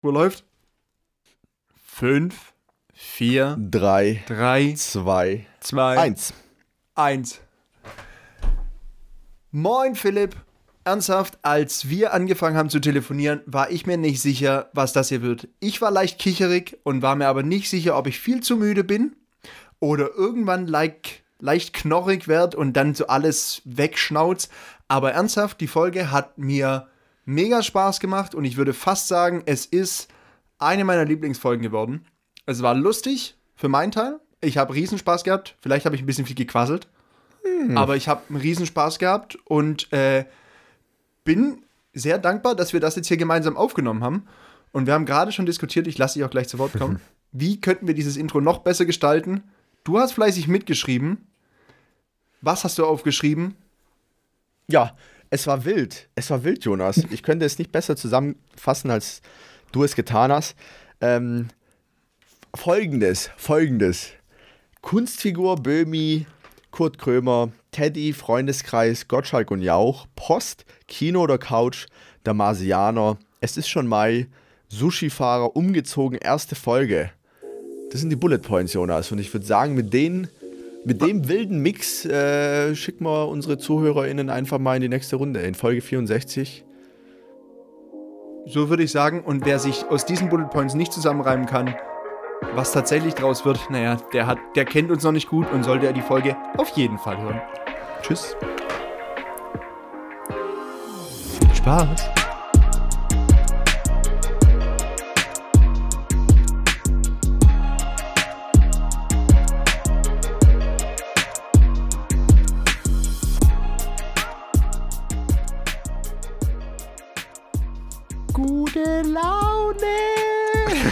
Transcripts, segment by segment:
Wo läuft? Fünf, vier, Drei, drei, zwei, zwei, eins. eins. Moin Philipp. Ernsthaft, als wir angefangen haben zu telefonieren, war ich mir nicht sicher, was das hier wird. Ich war leicht kicherig und war mir aber nicht sicher, ob ich viel zu müde bin oder irgendwann like, leicht knorrig werde und dann so alles wegschnauzt. Aber ernsthaft, die Folge hat mir mega Spaß gemacht und ich würde fast sagen, es ist eine meiner Lieblingsfolgen geworden. Es war lustig für meinen Teil. Ich habe Riesenspaß gehabt. Vielleicht habe ich ein bisschen viel gequasselt. Aber ich habe einen Riesenspaß gehabt und äh, bin sehr dankbar, dass wir das jetzt hier gemeinsam aufgenommen haben. Und wir haben gerade schon diskutiert, ich lasse dich auch gleich zu Wort kommen. Wie könnten wir dieses Intro noch besser gestalten? Du hast fleißig mitgeschrieben. Was hast du aufgeschrieben? Ja, es war wild. Es war wild, Jonas. Ich könnte es nicht besser zusammenfassen, als du es getan hast. Ähm, folgendes, folgendes. Kunstfigur Böhmi, Kurt Krömer, Teddy, Freundeskreis, Gottschalk und Jauch, Post, Kino oder Couch, der Marsianer, es ist schon Mai, Sushi-Fahrer, umgezogen, erste Folge. Das sind die Bullet Points, Jonas. Und ich würde sagen, mit denen, mit dem wilden Mix äh, schicken wir unsere ZuhörerInnen einfach mal in die nächste Runde, in Folge 64. So würde ich sagen. Und wer sich aus diesen Bullet Points nicht zusammenreimen kann, was tatsächlich draus wird, naja, der, hat, der kennt uns noch nicht gut und sollte er die Folge auf jeden Fall hören. Tschüss. Spaß.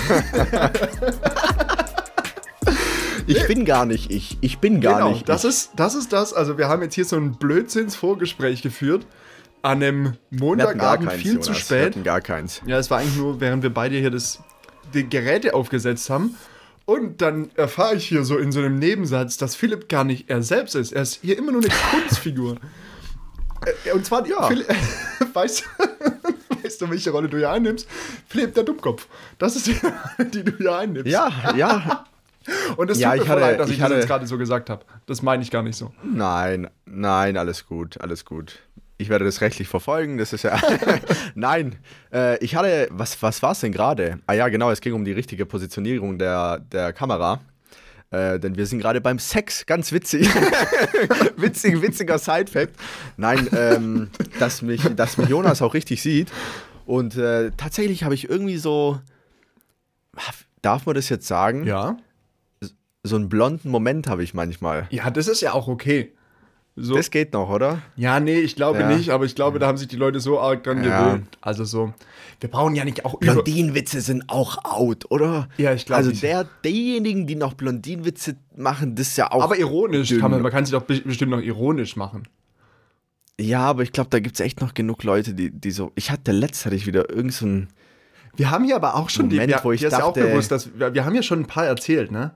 ich bin gar nicht ich. Ich bin gar genau, nicht das ich. ist, das ist das. Also wir haben jetzt hier so ein Blödsinns-Vorgespräch geführt. An einem Wir Montagabend keins, viel Jonas. zu Wir spät. hatten gar keins. Ja, es war eigentlich nur, während wir beide hier das, die Geräte aufgesetzt haben. Und dann erfahre ich hier so in so einem Nebensatz, dass Philipp gar nicht er selbst ist. Er ist hier immer nur eine Kunstfigur. Äh, Und zwar, Ja. Philipp, weißt, du- weißt du, welche Rolle du hier einnimmst? Philipp, der Dummkopf. Das ist die, die du hier einnimmst. Ja, ja. Und es Ja, tut mir hatte- leid, dass ich, ich das hatte- jetzt gerade so gesagt habe. Das meine ich gar nicht so. Nein, nein, alles gut, alles gut. Ich werde das rechtlich verfolgen, das ist ja. nein, äh, ich hatte. Was, was war es denn gerade? Ah ja, genau, es ging um die richtige Positionierung der, der Kamera. Äh, denn wir sind gerade beim Sex, ganz witzig. Witzig, witziger Side-Fact. Nein, ähm, dass, mich, dass mich Jonas auch richtig sieht. Und äh, tatsächlich habe ich irgendwie so. Darf man das jetzt sagen? Ja. So einen blonden Moment habe ich manchmal. Ja, das ist ja auch okay. So. Das geht noch, oder? Ja, nee, ich glaube Ja. nicht, aber ich glaube, da haben sich die Leute so arg dran Ja. gewöhnt. Also so, wir brauchen ja nicht auch. Blondinenwitze sind auch out, oder? Ja, ich glaub Also nicht. der, diejenigen, die noch Blondinenwitze machen, das ist ja auch. Aber ironisch, dünn. kann man, man kann sie doch be- bestimmt noch ironisch machen. ja, aber ich glaube, da gibt es echt noch genug Leute, die, die so. Ich hatte letztes hatte ich wieder irgend so ein. Wir haben hier aber auch schon Moment, die, wir, wo ich ist ja auch dachte- bewusst, dass wir, wir haben ja schon ein paar erzählt, ne?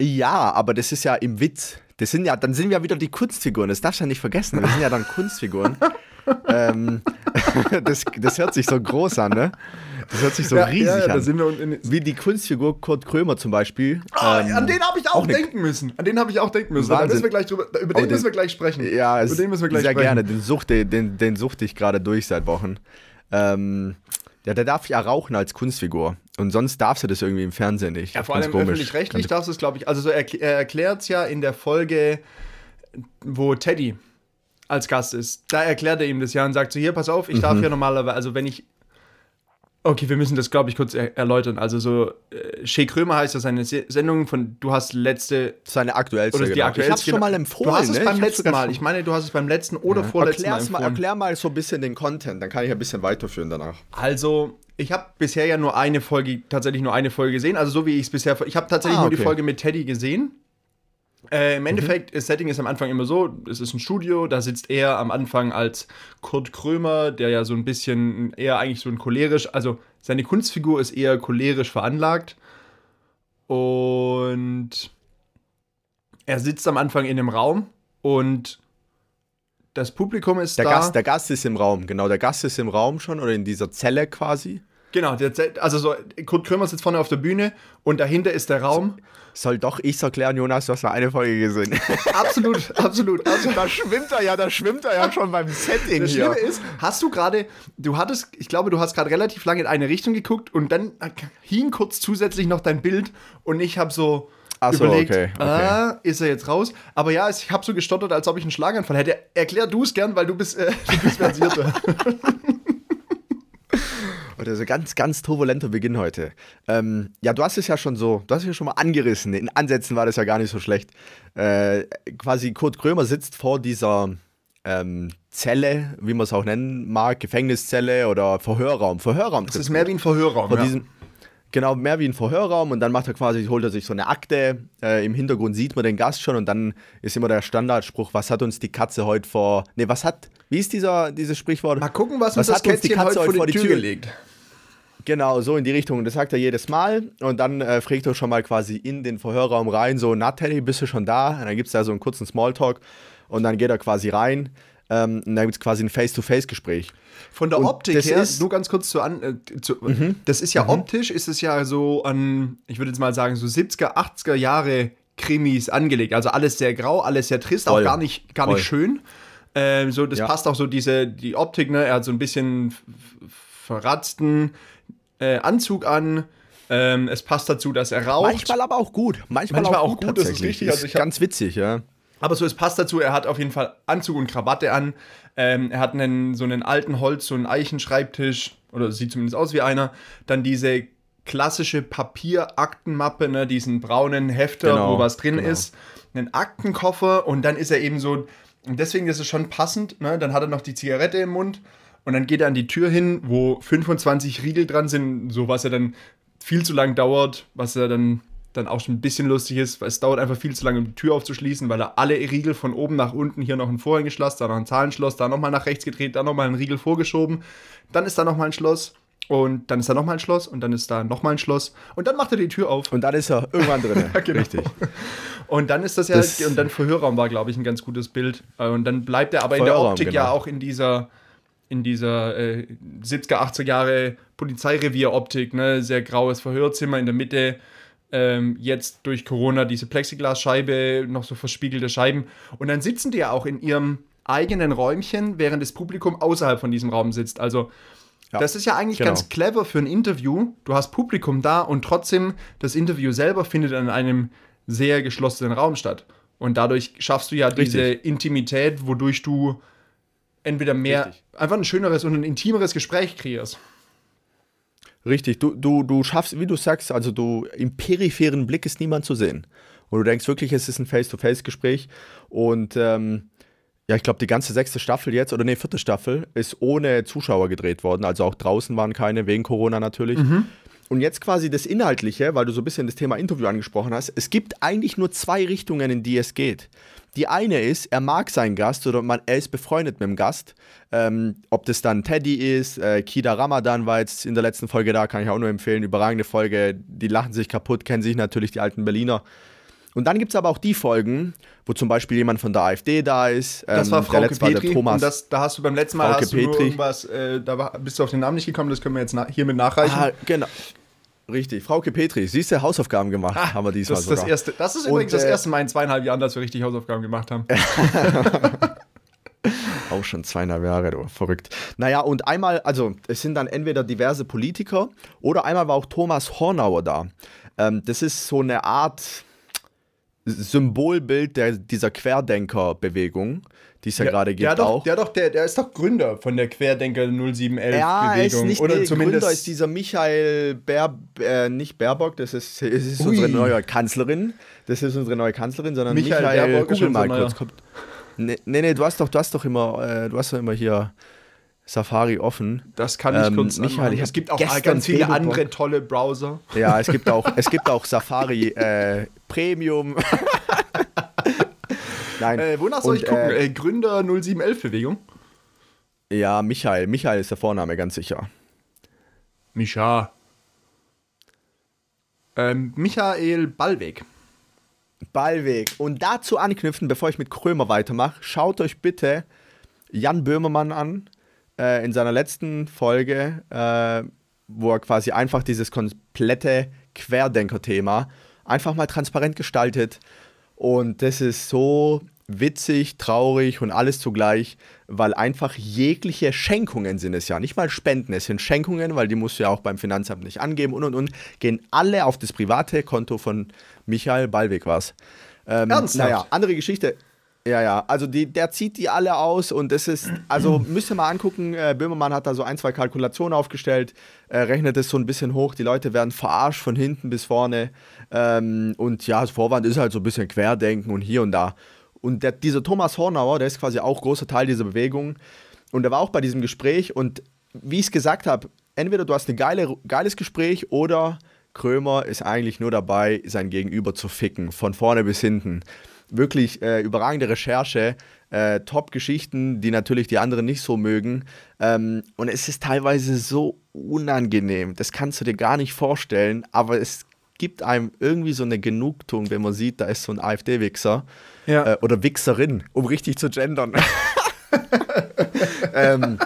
Ja, aber das ist ja im Witz. Das sind ja, dann sind wir wieder die Kunstfiguren. Das darfst du ja nicht vergessen. Wir sind ja dann Kunstfiguren. ähm, das, das hört sich so groß an, ne? Das hört sich so riesig ja, ja, da an. Wie die Kunstfigur Kurt Krömer zum Beispiel. Ah, Ähm, an den habe ich auch, auch denken müssen. An den habe ich auch denken müssen. Da müssen wir gleich drüber, über Oh, den den- müssen wir gleich sprechen. Ja, über den müssen wir gleich sehr sprechen. gerne. Den suchte, den, den suchte ich gerade durch seit Wochen. Ähm, ja, der darf ja rauchen als Kunstfigur. Und sonst darfst du das irgendwie im Fernsehen nicht. Ja, vor allem öffentlich-rechtlich darfst du es, glaube ich. Also so erkl er erklärt es ja in der Folge, wo Teddy als Gast ist. Da erklärt er ihm das ja und sagt so, hier, pass auf, ich Mhm. darf ja normalerweise, also wenn ich Okay, wir müssen das, glaube ich, kurz er erläutern. Also so, äh, Shea Krömer heißt das eine Se Sendung von, du hast letzte, Seine aktuellste. oder die genau. aktuellste. Ich hab's schon mal empfohlen. Du hast es ne? beim Ich letzten Mal. Ich meine, du hast es beim letzten oder vorletzten Mal Erklär's mal, empfohlen. erklär mal so ein bisschen den Content, dann kann ich ein bisschen weiterführen danach. Also, ich habe bisher ja nur eine Folge, tatsächlich nur eine Folge gesehen. Also so wie ich es bisher, ich habe tatsächlich Ah, nur die okay. Folge mit Teddy gesehen. Äh, Im Endeffekt, das Setting ist am Anfang immer so, es ist ein Studio, da sitzt er am Anfang als Kurt Krömer, der ja so ein bisschen eher eigentlich so ein cholerisch, also seine Kunstfigur ist eher cholerisch veranlagt. Und er sitzt am Anfang in einem Raum und das Publikum ist Der da. Gast, der Gast ist im Raum, genau. Der Gast ist im Raum schon oder in dieser Zelle quasi. Genau, der, also so, Kurt Krömer sitzt vorne auf der Bühne und dahinter ist der Raum. Soll doch ich erklären, Jonas, du hast nur eine Folge gesehen. absolut, absolut, absolut. Da schwimmt er ja, da schwimmt er ja schon beim Setting Das hier. Schlimme ist, hast du gerade, du hattest, ich glaube, du hast gerade relativ lange in eine Richtung geguckt und dann hing kurz zusätzlich noch dein Bild und ich habe so Ach so, überlegt, okay, okay. Ah, ist er jetzt raus? Aber ja, ich habe so gestottert, als ob ich einen Schlaganfall hätte. Erklär du es gern, weil du bist, äh, du bist versierter. Oder so ganz, ganz turbulenter Beginn heute. Ähm, ja, du hast es ja schon so, du hast es ja schon mal angerissen. In Ansätzen war das ja gar nicht so schlecht. Äh, quasi Kurt Krömer sitzt vor dieser ähm, Zelle, wie man es auch nennen mag, Gefängniszelle oder Verhörraum. Verhörraum. Das ist mehr wie ein Verhörraum. vor ja. diesem, Genau, mehr wie ein Verhörraum und dann macht er quasi, holt er sich so eine Akte. Äh, Im Hintergrund sieht man den Gast schon und dann ist immer der Standardspruch, was hat uns die Katze heute vor. Nee, was hat. Wie ist dieser, dieses Sprichwort? Mal gucken, was, uns Was das hat uns die Kätzchen Katze heute vor die Tür, Tür- gelegt. Genau, so in die Richtung. Das sagt er jedes Mal. Und dann äh, fragt er schon mal quasi in den Verhörraum rein, so, na Teddy, bist du schon da? Und dann gibt es da so einen kurzen Smalltalk. Und dann geht er quasi rein. Ähm, und dann gibt es quasi ein Face-to-Face-Gespräch. Von der Und Optik her, ist- nur ganz kurz zu an, äh, zu, das ist ja optisch, ist es ja so an, ich würde jetzt mal sagen, so 70er, 80er Jahre Krimis angelegt. Also alles sehr grau, alles sehr trist, Voll. auch gar nicht, gar Voll. nicht schön. Ähm, so, das Ja. passt auch so diese, die Optik, ne? Er hat so ein bisschen verratzten äh, Anzug an. Ähm, es passt dazu, dass er raucht. Manchmal aber auch gut. Manchmal, Manchmal auch gut, gut, das ist richtig. Also hab- ganz witzig, ja. Aber so, es passt dazu, er hat auf jeden Fall Anzug und Krawatte an. Ähm, er hat einen, so einen alten Holz, so einen Eichenschreibtisch, oder sieht zumindest aus wie einer. Dann diese klassische Papieraktenmappe, ne, diesen braunen Hefter, Genau, wo was drin genau. ist. Einen Aktenkoffer und dann ist er eben so, und deswegen ist es schon passend, ne, dann hat er noch die Zigarette im Mund und dann geht er an die Tür hin, wo 25 Riegel dran sind, so was er dann viel zu lang dauert, was er dann, dann auch schon ein bisschen lustig ist, weil es dauert einfach viel zu lange, um die Tür aufzuschließen, weil er alle Riegel von oben nach unten, hier noch ein Vorhängeschloss, da noch ein Zahlenschloss, da nochmal nach rechts gedreht, da nochmal ein Riegel vorgeschoben, dann ist da nochmal ein Schloss und dann ist da nochmal ein Schloss und dann ist da nochmal ein Schloss und dann macht er die Tür auf Und dann ist er irgendwann drin. genau. Richtig. und dann ist das ja, Das- und dann Verhörraum war, glaube ich, ein ganz gutes Bild. Äh, Und dann bleibt er aber in der Optik ja genau. auch in dieser, in dieser äh, 70er, 80er Jahre Polizeirevier-Optik, ne? Sehr graues Verhörzimmer in der Mitte. Ähm, jetzt durch Corona diese Plexiglasscheibe, noch so verspiegelte Scheiben. Und dann sitzen die ja auch in ihrem eigenen Räumchen, während das Publikum außerhalb von diesem Raum sitzt. Also Ja, das ist ja eigentlich genau. ganz clever für ein Interview. Du hast Publikum da und trotzdem das Interview selber findet in einem sehr geschlossenen Raum statt. Und dadurch schaffst du ja diese Richtig. Intimität, wodurch du entweder mehr, Richtig. einfach ein schöneres und ein intimeres Gespräch kreierst. Richtig, du, du, du schaffst, wie du sagst, also du im peripheren Blick ist niemand zu sehen. Und du denkst wirklich, es ist ein Face-to-Face-Gespräch. Und ähm, ja, ich glaube, die ganze sechste Staffel jetzt, oder nee, vierte Staffel, ist ohne Zuschauer gedreht worden. Also auch draußen waren keine, wegen Corona natürlich. Und jetzt quasi das Inhaltliche, weil du so ein bisschen das Thema Interview angesprochen hast. Es gibt eigentlich nur zwei Richtungen, in die es geht. Die eine ist, er mag seinen Gast oder man, er ist befreundet mit dem Gast. Ähm, ob das dann Teddy ist, äh, Kida Ramadan war jetzt in der letzten Folge da, kann ich auch nur empfehlen. Überragende Folge, die lachen sich kaputt, kennen sich natürlich die alten Berliner. Und dann gibt es aber auch die Folgen, wo zum Beispiel jemand von der AfD da ist. Das Ähm, war der Frau letzte war der Petri. Thomas. Das, da hast du beim letzten Mal Frauke hast du Petri. irgendwas, äh, da war, bist du auf den Namen nicht gekommen, das können wir jetzt na hiermit nachreichen. ah, genau. Richtig, Frauke Petri, siehst du, Hausaufgaben gemacht, haben wir diesmal Ah, das, ist das, sogar. erste, das ist Und, übrigens das äh, erste Mal in zweieinhalb Jahren, dass wir richtig Hausaufgaben gemacht haben. Auch schon zweieinhalb Jahre, du, verrückt. Naja, und einmal, also es sind dann entweder diverse Politiker oder einmal war auch Thomas Hornauer da. Ähm, das ist so eine Art Symbolbild der, dieser Querdenker-Bewegung, die es ja, gerade gibt der, doch, auch. Der, doch, der, der ist doch Gründer von der Querdenker 0711 ja, er Bewegung. ist nicht Oder der zumindest Gründer, ist dieser Michael Ber, äh, nicht Baerbock, das ist, es ist Ui. unsere neue Kanzlerin. Das ist unsere neue Kanzlerin, sondern Michael Michael, Baerbock google mal kurz. Kommt. Nee, nee, nee, du hast doch, du hast doch immer, äh, du hast doch immer hier Safari offen. Das kann ich Ähm, kurz anmachen. ich Es gibt auch ganz viele Babybock. andere tolle Browser. Ja, es gibt auch, es gibt auch Safari äh, Premium. Nein. Äh, wonach soll Und, ich gucken? äh, Äh, Gründer 0711 Bewegung? Ja, Michael. Michael ist der Vorname, ganz sicher. Micha. Ähm, Michael Ballweg. Ballweg. Und dazu anknüpfen, bevor ich mit Krömer weitermache, schaut euch bitte Jan Böhmermann an. Äh, in seiner letzten Folge äh, wo er quasi einfach dieses komplette Querdenker-Thema einfach mal transparent gestaltet. Und das ist so witzig, traurig und alles zugleich, weil einfach jegliche Schenkungen sind es ja, nicht mal Spenden, es sind Schenkungen, weil die musst du ja auch beim Finanzamt nicht angeben und und und, gehen alle auf das private Konto von Michael Ballweg was. Ähm, Ernsthaft? Naja, andere Geschichte. Ja, ja, also die, der zieht die alle aus und das ist, also müsst ihr mal angucken, äh, Böhmermann hat da so ein, zwei Kalkulationen aufgestellt, äh, rechnet es so ein bisschen hoch, die Leute werden verarscht von hinten bis vorne. Ähm, und ja, das Vorwand ist halt so ein bisschen Querdenken und hier und da. Und der, dieser Thomas Hornauer, der ist quasi auch großer Teil dieser Bewegung. Und der war auch bei diesem Gespräch und wie ich es gesagt habe, entweder du hast ein geile, geiles Gespräch oder Krömer ist eigentlich nur dabei, sein Gegenüber zu ficken, von vorne bis hinten wirklich äh, überragende Recherche, äh, Top-Geschichten, die natürlich die anderen nicht so mögen. Ähm, und es ist teilweise so unangenehm, das kannst du dir gar nicht vorstellen, aber es gibt einem irgendwie so eine Genugtuung, wenn man sieht, da ist so ein AfD-Wichser ja. äh, oder Wichserin, um richtig zu gendern. ähm,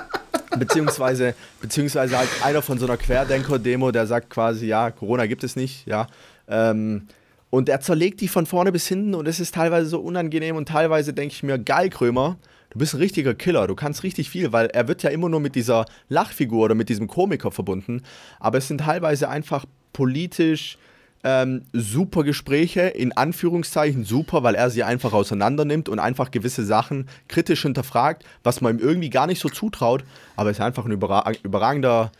beziehungsweise, beziehungsweise halt einer von so einer Querdenker-Demo, der sagt quasi, ja, Corona gibt es nicht, ja. Ähm, und er zerlegt die von vorne bis hinten und es ist teilweise so unangenehm und teilweise denke ich mir, geil, Krömer, du bist ein richtiger Killer, du kannst richtig viel, weil er wird ja immer nur mit dieser Lachfigur oder mit diesem Komiker verbunden, aber es sind teilweise einfach politisch ähm, super Gespräche, in Anführungszeichen super, weil er sie einfach auseinander nimmt und einfach gewisse Sachen kritisch hinterfragt, was man ihm irgendwie gar nicht so zutraut, aber es ist einfach ein überragender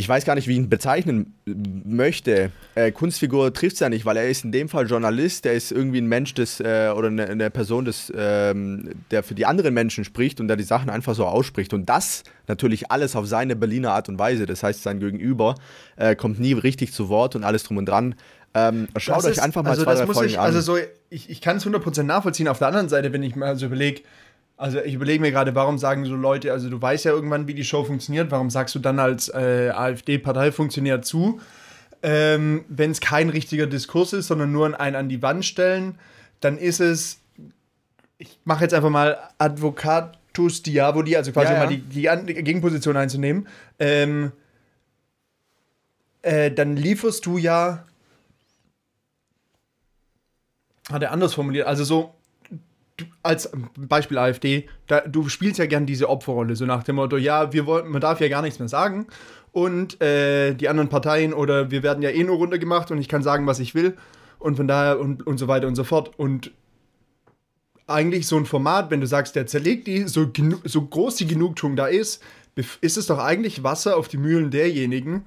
ich weiß gar nicht, wie ich ihn bezeichnen möchte. Äh, Kunstfigur trifft es ja nicht, weil er ist in dem Fall Journalist, der ist irgendwie ein Mensch des, äh, oder eine, eine, Person, des, ähm, der für die anderen Menschen spricht und der die Sachen einfach so ausspricht. Und das natürlich alles auf seine Berliner Art und Weise. Das heißt, sein Gegenüber äh, kommt nie richtig zu Wort und alles drum und dran. Ähm, schaut das euch ist, einfach mal also zwei, drei Folgen ich, an. Also so, ich, ich kann es 100% nachvollziehen. Auf der anderen Seite, wenn ich mal so überlege, also ich überlege mir gerade, warum sagen so Leute, also du weißt ja irgendwann, wie die Show funktioniert, warum sagst du dann als äh, AfD-Parteifunktionär zu, ähm, wenn es kein richtiger Diskurs ist, sondern nur ein an die Wand stellen, dann ist es, ich mache jetzt einfach mal Advocatus Diaboli, also quasi ja, ja. mal die, die, Gegenposition einzunehmen, ähm, äh, dann lieferst du ja, hat er anders formuliert, also so, als Beispiel AfD, da, du spielst ja gern diese Opferrolle, so nach dem Motto, ja, wir wollen, man darf ja gar nichts mehr sagen und äh, die anderen Parteien oder wir werden ja eh nur runtergemacht und ich kann sagen, was ich will und von daher und, und so weiter und so fort. Und eigentlich so ein Format, wenn du sagst, der zerlegt die, so, so groß die Genugtuung da ist, ist es doch eigentlich Wasser auf die Mühlen derjenigen,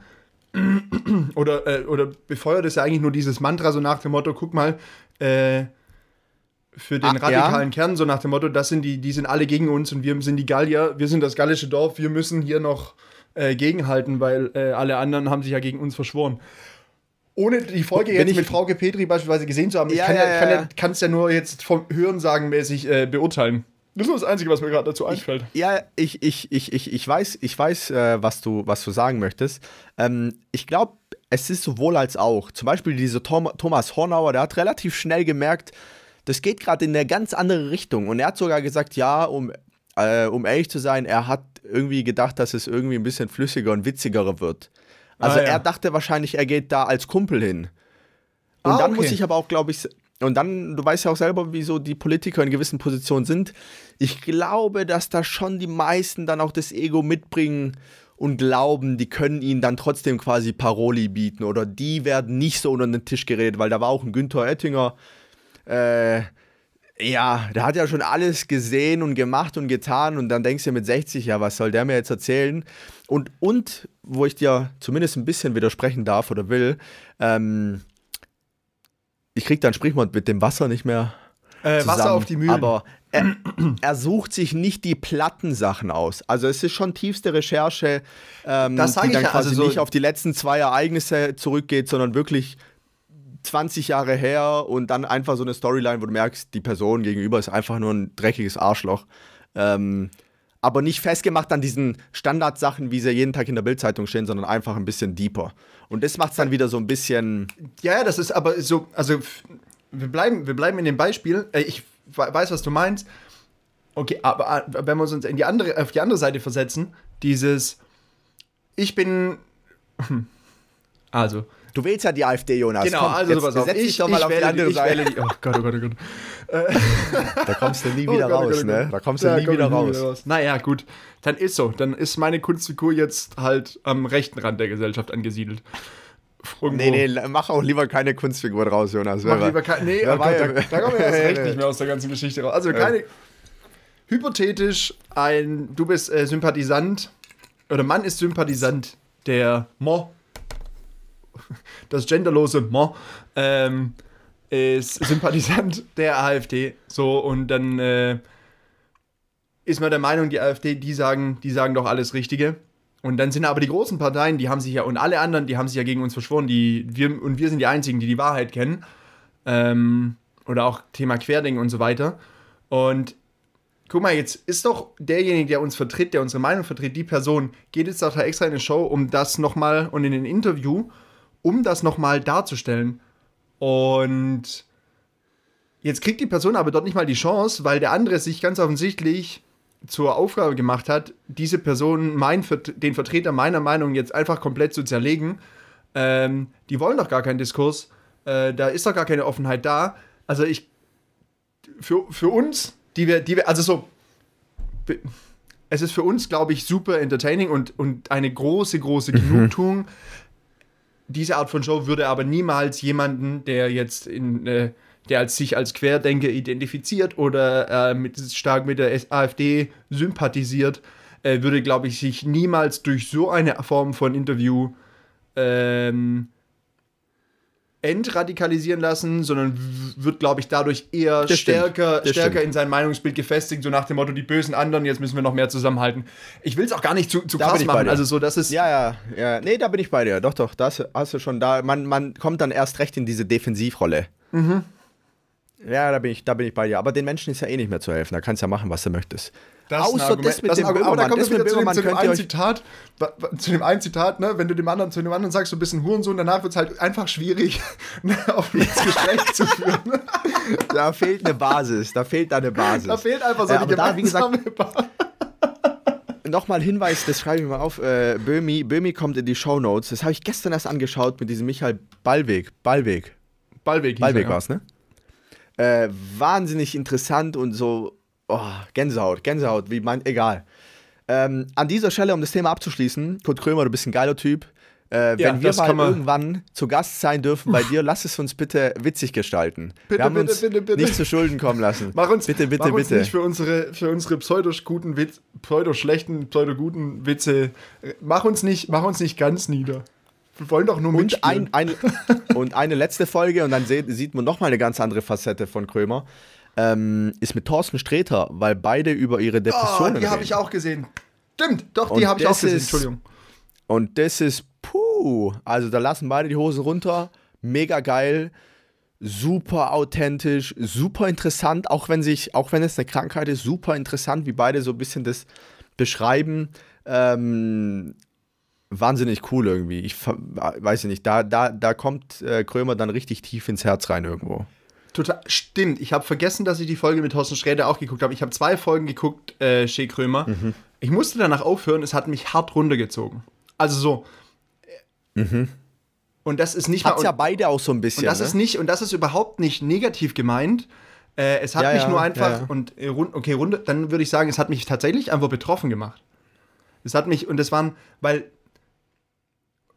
oder, äh, oder befeuert es ja eigentlich nur dieses Mantra, so nach dem Motto, guck mal, äh, für den Ach, radikalen ja? Kern, so nach dem Motto, das sind die, die sind alle gegen uns und wir sind die Gallier, wir sind das gallische Dorf, wir müssen hier noch äh, gegenhalten, weil äh, alle anderen haben sich ja gegen uns verschworen. Ohne die Folge jetzt mit Frau Petri beispielsweise gesehen zu haben, ja, ich kann ja, ja, ja, kann es ja nur jetzt vom Hörensagen mäßig äh, beurteilen. Das ist das Einzige, was mir gerade dazu einfällt. Ich, ja, ich, ich, ich, ich, ich weiß, ich weiß äh, was, du, was du sagen möchtest. Ähm, ich glaube, es ist sowohl als auch. Zum Beispiel dieser Tom, Thomas Hornauer, der hat relativ schnell gemerkt, das geht gerade in eine ganz andere Richtung. Und er hat sogar gesagt, ja, um, äh, um ehrlich zu sein, er hat irgendwie gedacht, dass es irgendwie ein bisschen flüssiger und witziger wird. Also ah, ja. er dachte wahrscheinlich, er geht da als Kumpel hin. Und ah, dann okay. muss ich aber auch, glaube ich, und dann, du weißt ja auch selber, wieso die Politiker in gewissen Positionen sind. Ich glaube, dass da schon die meisten dann auch das Ego mitbringen und glauben, die können ihnen dann trotzdem quasi Paroli bieten oder die werden nicht so unter den Tisch geredet, weil da war auch ein Günther Oettinger, äh, ja, der hat ja schon alles gesehen und gemacht und getan und dann denkst du mit 60, ja, was soll der mir jetzt erzählen? Und, und wo ich dir zumindest ein bisschen widersprechen darf oder will, ähm, ich krieg dann Sprichwort mit dem Wasser nicht mehr. Äh, Wasser auf die Mühlen. Aber er, er, sucht sich nicht die platten Sachen aus. Also es ist schon tiefste Recherche, ähm, das die dann ja, quasi also so nicht auf die letzten zwei Ereignisse zurückgeht, sondern wirklich 20 Jahre her und dann einfach so eine Storyline, wo du merkst, die Person gegenüber ist einfach nur ein dreckiges Arschloch. Ähm, aber nicht festgemacht an diesen Standardsachen, wie sie jeden Tag in der Bildzeitung stehen, sondern einfach ein bisschen deeper. Und das macht es dann wieder so ein bisschen. Ja, das ist aber so, also wir bleiben, wir bleiben in dem Beispiel. Äh, ich weiß, was du meinst. Okay, aber wenn wir uns in die andere, auf die andere Seite versetzen, dieses ich bin. Also. Du wählst ja die AfD, Jonas. Genau, Komm, also pass auf. setz dich Ich, doch mal ich auf die andere ich Seite. die. Oh Gott, oh Gott, oh Gott. Da kommst du nie Oh wieder Gott, oh raus, Gott, oh ne? Gott. Da kommst du Da nie wieder ich raus. Naja, gut. Dann ist so. Dann ist meine Kunstfigur jetzt halt am rechten Rand der Gesellschaft angesiedelt. Irgendwo. Nee, nee, mach auch lieber keine Kunstfigur draus, Jonas. Mach lieber war- kein, nee, war Gott, da, ja- da kommen wir erst recht nicht mehr aus der ganzen Geschichte raus. Also keine. Hypothetisch, ein, du bist äh, Sympathisant, oder Mann ist Sympathisant der Mo, das genderlose Mo, ähm, ist Sympathisant der AfD. So, und dann äh, ist man der Meinung, die AfD, die sagen, die sagen doch alles Richtige. Und dann sind aber die großen Parteien, die haben sich ja, und alle anderen, die haben sich ja gegen uns verschworen, die, wir, und wir sind die Einzigen, die die Wahrheit kennen. Ähm, oder auch Thema Querding und so weiter. Und guck mal, jetzt ist doch derjenige, der uns vertritt, der unsere Meinung vertritt, die Person, geht jetzt doch extra in eine Show, um das nochmal und in ein Interview, um das nochmal darzustellen. Und jetzt kriegt die Person aber dort nicht mal die Chance, weil der andere sich ganz offensichtlich zur Aufgabe gemacht hat, diese Person, mein, den Vertreter meiner Meinung jetzt einfach komplett zu zerlegen. Ähm, die wollen doch gar keinen Diskurs. Äh, da ist doch gar keine Offenheit da. Also ich, für, für uns, die wir, die wir, also so, es ist für uns, glaube ich, super entertaining und, und eine große, große Genugtuung. Diese Art von Show würde aber niemals jemanden, der jetzt in, äh, der als sich als Querdenker identifiziert oder äh, mit, stark mit der AfD sympathisiert, äh, würde, glaube ich, sich niemals durch so eine Form von Interview ähm, entradikalisieren lassen, sondern wird, glaube ich, dadurch eher Das stärker, stärker stimmt. in sein Meinungsbild gefestigt, so nach dem Motto, die bösen anderen, jetzt müssen wir noch mehr zusammenhalten. Ich will es auch gar nicht zu, zu Da krass machen, also so, das ist... Ja, ja, ja. Nee, da bin ich bei dir. Doch, doch, das hast du schon da. Man, man kommt dann erst recht in diese Defensivrolle. Mhm. Ja, da bin, ich, da bin ich bei dir. Aber den Menschen ist ja eh nicht mehr zu helfen. Da kannst du ja machen, was du möchtest. Das ein Außer Argument. das mit Das dem ein Argument. Aber da Böhmermann. kommt Das es wieder mit zu dem, Böhmermann zu dem einen Zitat, zu dem einen Zitat, ne, wenn du dem anderen, zu dem anderen sagst, du bist ein Hurensohn, danach wird es halt einfach schwierig, ne, auf ins Gespräch zu führen. Da fehlt eine Basis. Da fehlt da eine Basis. Da fehlt einfach so da, wie gesagt, gemeinsame Basis. Nochmal Hinweis, das schreibe ich mal auf. Äh, Böhmi, Böhmi kommt in die Shownotes. Das habe ich gestern erst angeschaut mit diesem Michael Ballweg. Ballweg. Ballweg. Ballweg er, war's, ne? Äh, wahnsinnig interessant und so. Oh, Gänsehaut, Gänsehaut, wie man, egal. Ähm, an dieser Stelle, um das Thema abzuschließen, Kurt Krömer, du bist ein geiler Typ. Äh, Ja, wenn wir mal irgendwann zu Gast sein dürfen bei dir, lass es uns bitte witzig gestalten. Bitte, wir haben bitte, uns bitte, bitte. nicht zu Schulden kommen lassen. Mach uns, bitte, bitte, mach uns bitte. nicht für unsere, für unsere pseudo-guten Witz, pseudo-schlechten, pseudo-guten Witze, mach uns nicht, mach uns nicht ganz nieder. Wir wollen doch nur Und, ein, ein, und eine letzte Folge, und dann se sieht man nochmal eine ganz andere Facette von Krömer, ähm, ist mit Thorsten Sträter, weil beide über ihre oh, Depressionen die habe ich auch gesehen. Stimmt, doch, die habe ich auch gesehen. ist- Entschuldigung. Und das ist, puh, also da lassen beide die Hosen runter, mega geil, super authentisch, super interessant, auch wenn sich, auch wenn es eine Krankheit ist, super interessant, wie beide so ein bisschen das beschreiben. Ähm, wahnsinnig cool irgendwie. Ich weiß ich nicht, da, da, da kommt äh, Krömer dann richtig tief ins Herz rein irgendwo. Total, stimmt. Ich habe vergessen, dass ich die Folge mit Thorsten Sträter auch geguckt habe. Ich habe zwei Folgen geguckt, äh, Shea Krömer. Mhm. Ich musste danach aufhören, es hat mich hart runtergezogen. Also so. Und das ist nicht Hat's mal. ja beide auch so ein bisschen. Und das ne? ist nicht, und das ist überhaupt nicht negativ gemeint. Äh, es hat Ja, mich ja, nur einfach, ja. und äh, rund, okay, runde, dann würde ich sagen, es hat mich tatsächlich einfach betroffen gemacht. Es hat mich, und das waren, weil,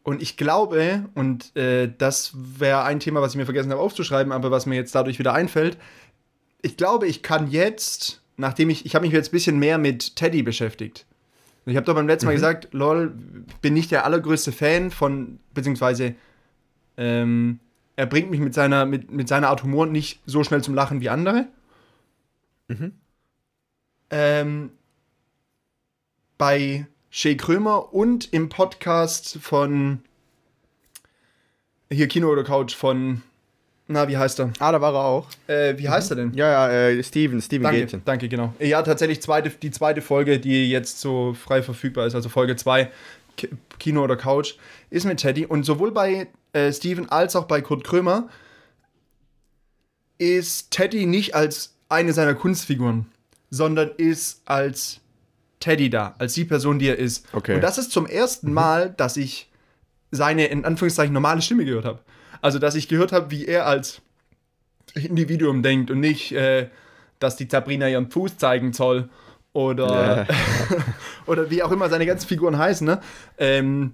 und ich glaube, und äh, das wäre ein Thema, was ich mir vergessen habe aufzuschreiben, aber was mir jetzt dadurch wieder einfällt, ich glaube, ich kann jetzt, nachdem ich, ich habe mich jetzt ein bisschen mehr mit Teddy beschäftigt. Ich habe doch beim letzten Mal gesagt, lol, bin nicht der allergrößte Fan von, beziehungsweise ähm, er bringt mich mit seiner, mit, mit seiner Art Humor nicht so schnell zum Lachen wie andere. Ähm, bei Shay Krömer und im Podcast von hier Kino oder Couch von, na, wie heißt er? Ah, da war er auch. Äh, wie heißt er denn? Ja, ja, äh, Steven, Steven Danke, Gätchen. danke, genau. Ja, tatsächlich zweite, die zweite Folge, die jetzt so frei verfügbar ist, also Folge 2, Kino oder Couch, ist mit Teddy. Und sowohl bei äh, Steven als auch bei Kurt Krömer ist Teddy nicht als eine seiner Kunstfiguren, sondern ist als Teddy da, als die Person, die er ist. Okay. Und das ist zum ersten Mal, dass ich seine, in Anführungszeichen, normale Stimme gehört habe. Also, dass ich gehört habe, wie er als Individuum denkt und nicht, äh, dass die Sabrina ihren Fuß zeigen soll oder, oder wie auch immer seine ganzen Figuren heißen. Ne? Ähm,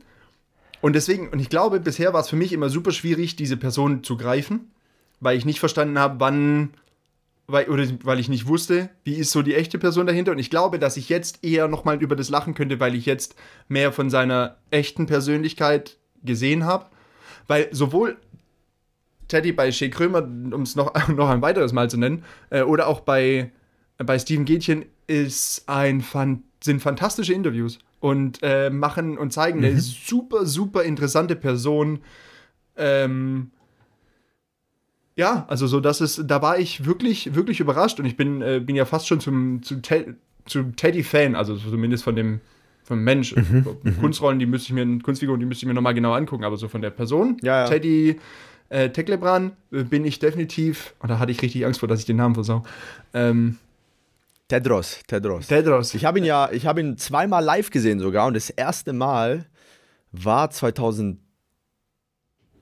und deswegen, und ich glaube, bisher war es für mich immer super schwierig, diese Person zu greifen, weil ich nicht verstanden habe, wann, weil, oder weil ich nicht wusste, wie ist so die echte Person dahinter. Und ich glaube, dass ich jetzt eher nochmal über das lachen könnte, weil ich jetzt mehr von seiner echten Persönlichkeit gesehen habe. Weil sowohl Teddy bei Shea Krömer, um es noch, noch ein weiteres Mal zu nennen, äh, oder auch bei, bei Steven Gätchen, ist ein fan sind fantastische Interviews und äh, machen und zeigen Mhm. eine super, super interessante Person. Ähm, ja, also so, dass es, da war ich wirklich, wirklich überrascht und ich bin, äh, bin ja fast schon zum, zum, Te zum Teddy-Fan, also zumindest von dem vom Mensch. Mhm, Kunstrollen, die müsste ich mir, Kunstfiguren, die müsste ich mir nochmal genau angucken, aber so von der Person, Ja, ja. Teddy äh, Teklebran, äh, bin ich definitiv, und da hatte ich richtig Angst vor, dass ich den Namen versau. Ähm, Tedros, Tedros. Tedros. Ich habe ihn ja, ich habe ihn zweimal live gesehen sogar und das erste Mal war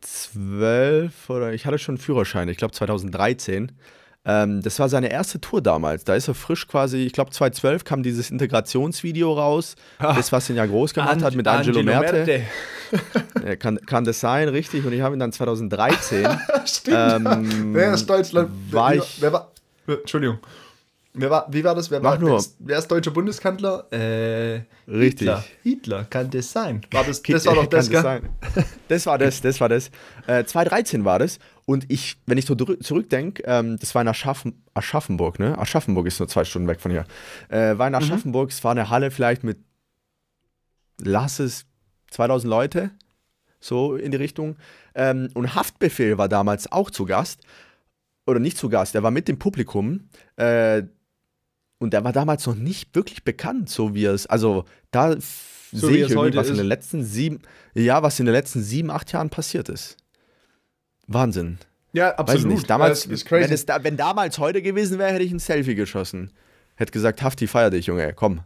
2012 oder ich hatte schon einen Führerschein, ich glaube 2013. Ähm, das war seine erste Tour damals. Da ist er frisch quasi, ich glaube 2012 kam dieses Integrationsvideo raus, das was ihn ja groß gemacht hat mit Angelo, Merte. Ja, kann, kann das sein, richtig? Und ich habe ihn dann 2013 Stimmt. ähm, wer ist Deutschland? war wer, ich- wer war, Entschuldigung. Wer war, wie war das? Wer, war. Wer, ist, wer ist deutscher Bundeskanzler? Äh, Richtig. Hitler. Hitler, kann das sein? War das, das war doch das, gell? sein. Das war das, das war das. Äh, 2013 war das. Und ich, wenn ich so zurückdenke, ähm, das war in Aschaffen, Aschaffenburg, ne? Aschaffenburg ist nur zwei Stunden weg von hier. Äh, war in Aschaffenburg, es war eine Halle vielleicht mit, lass es 2000 Leute, so in die Richtung. Ähm, und Haftbefehl war damals auch zu Gast. Oder nicht zu Gast, er war mit dem Publikum. Äh, und der war damals noch nicht wirklich bekannt, so wie es, also da So sehe ich irgendwie, was in ist. den letzten sieben, ja, was in den letzten sieben, acht Jahren passiert ist. Wahnsinn. Ja, Weiß absolut. ich nicht. Damals, Das ist crazy. wenn, es da, wenn damals heute gewesen wäre, hätte ich ein Selfie geschossen. Hätte gesagt, Hafti, feier dich, Junge, komm.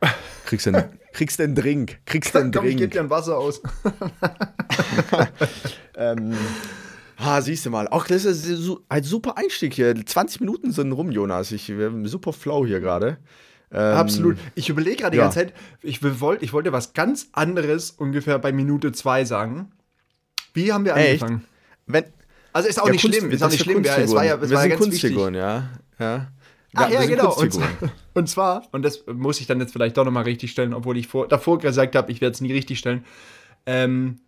Kriegst du einen, kriegst einen Drink, kriegst du einen Komm, ich gebe Drink. dir ein Wasser aus. Ähm, ah, siehst du mal. Auch das ist ein super Einstieg hier. 20 Minuten sind rum, Jonas. Ich haben super flow hier gerade. Ähm, Absolut. Ich überlege gerade die ja. ganze Zeit, ich, wollt, ich wollte was ganz anderes ungefähr bei Minute zwei sagen. Wie haben wir Echt? angefangen? Wenn, Also ist auch ja, nicht Kunst- schlimm, ist auch nicht schlimm. Ja, es war ja, es wir war ja sind ganz wichtig. Ja. ja. Ach ja, genau. Und, Kunstfiguren. und zwar, und das muss ich dann jetzt vielleicht doch nochmal richtig stellen, obwohl ich vor, davor gesagt habe, ich werde es nie richtig stellen. Ähm,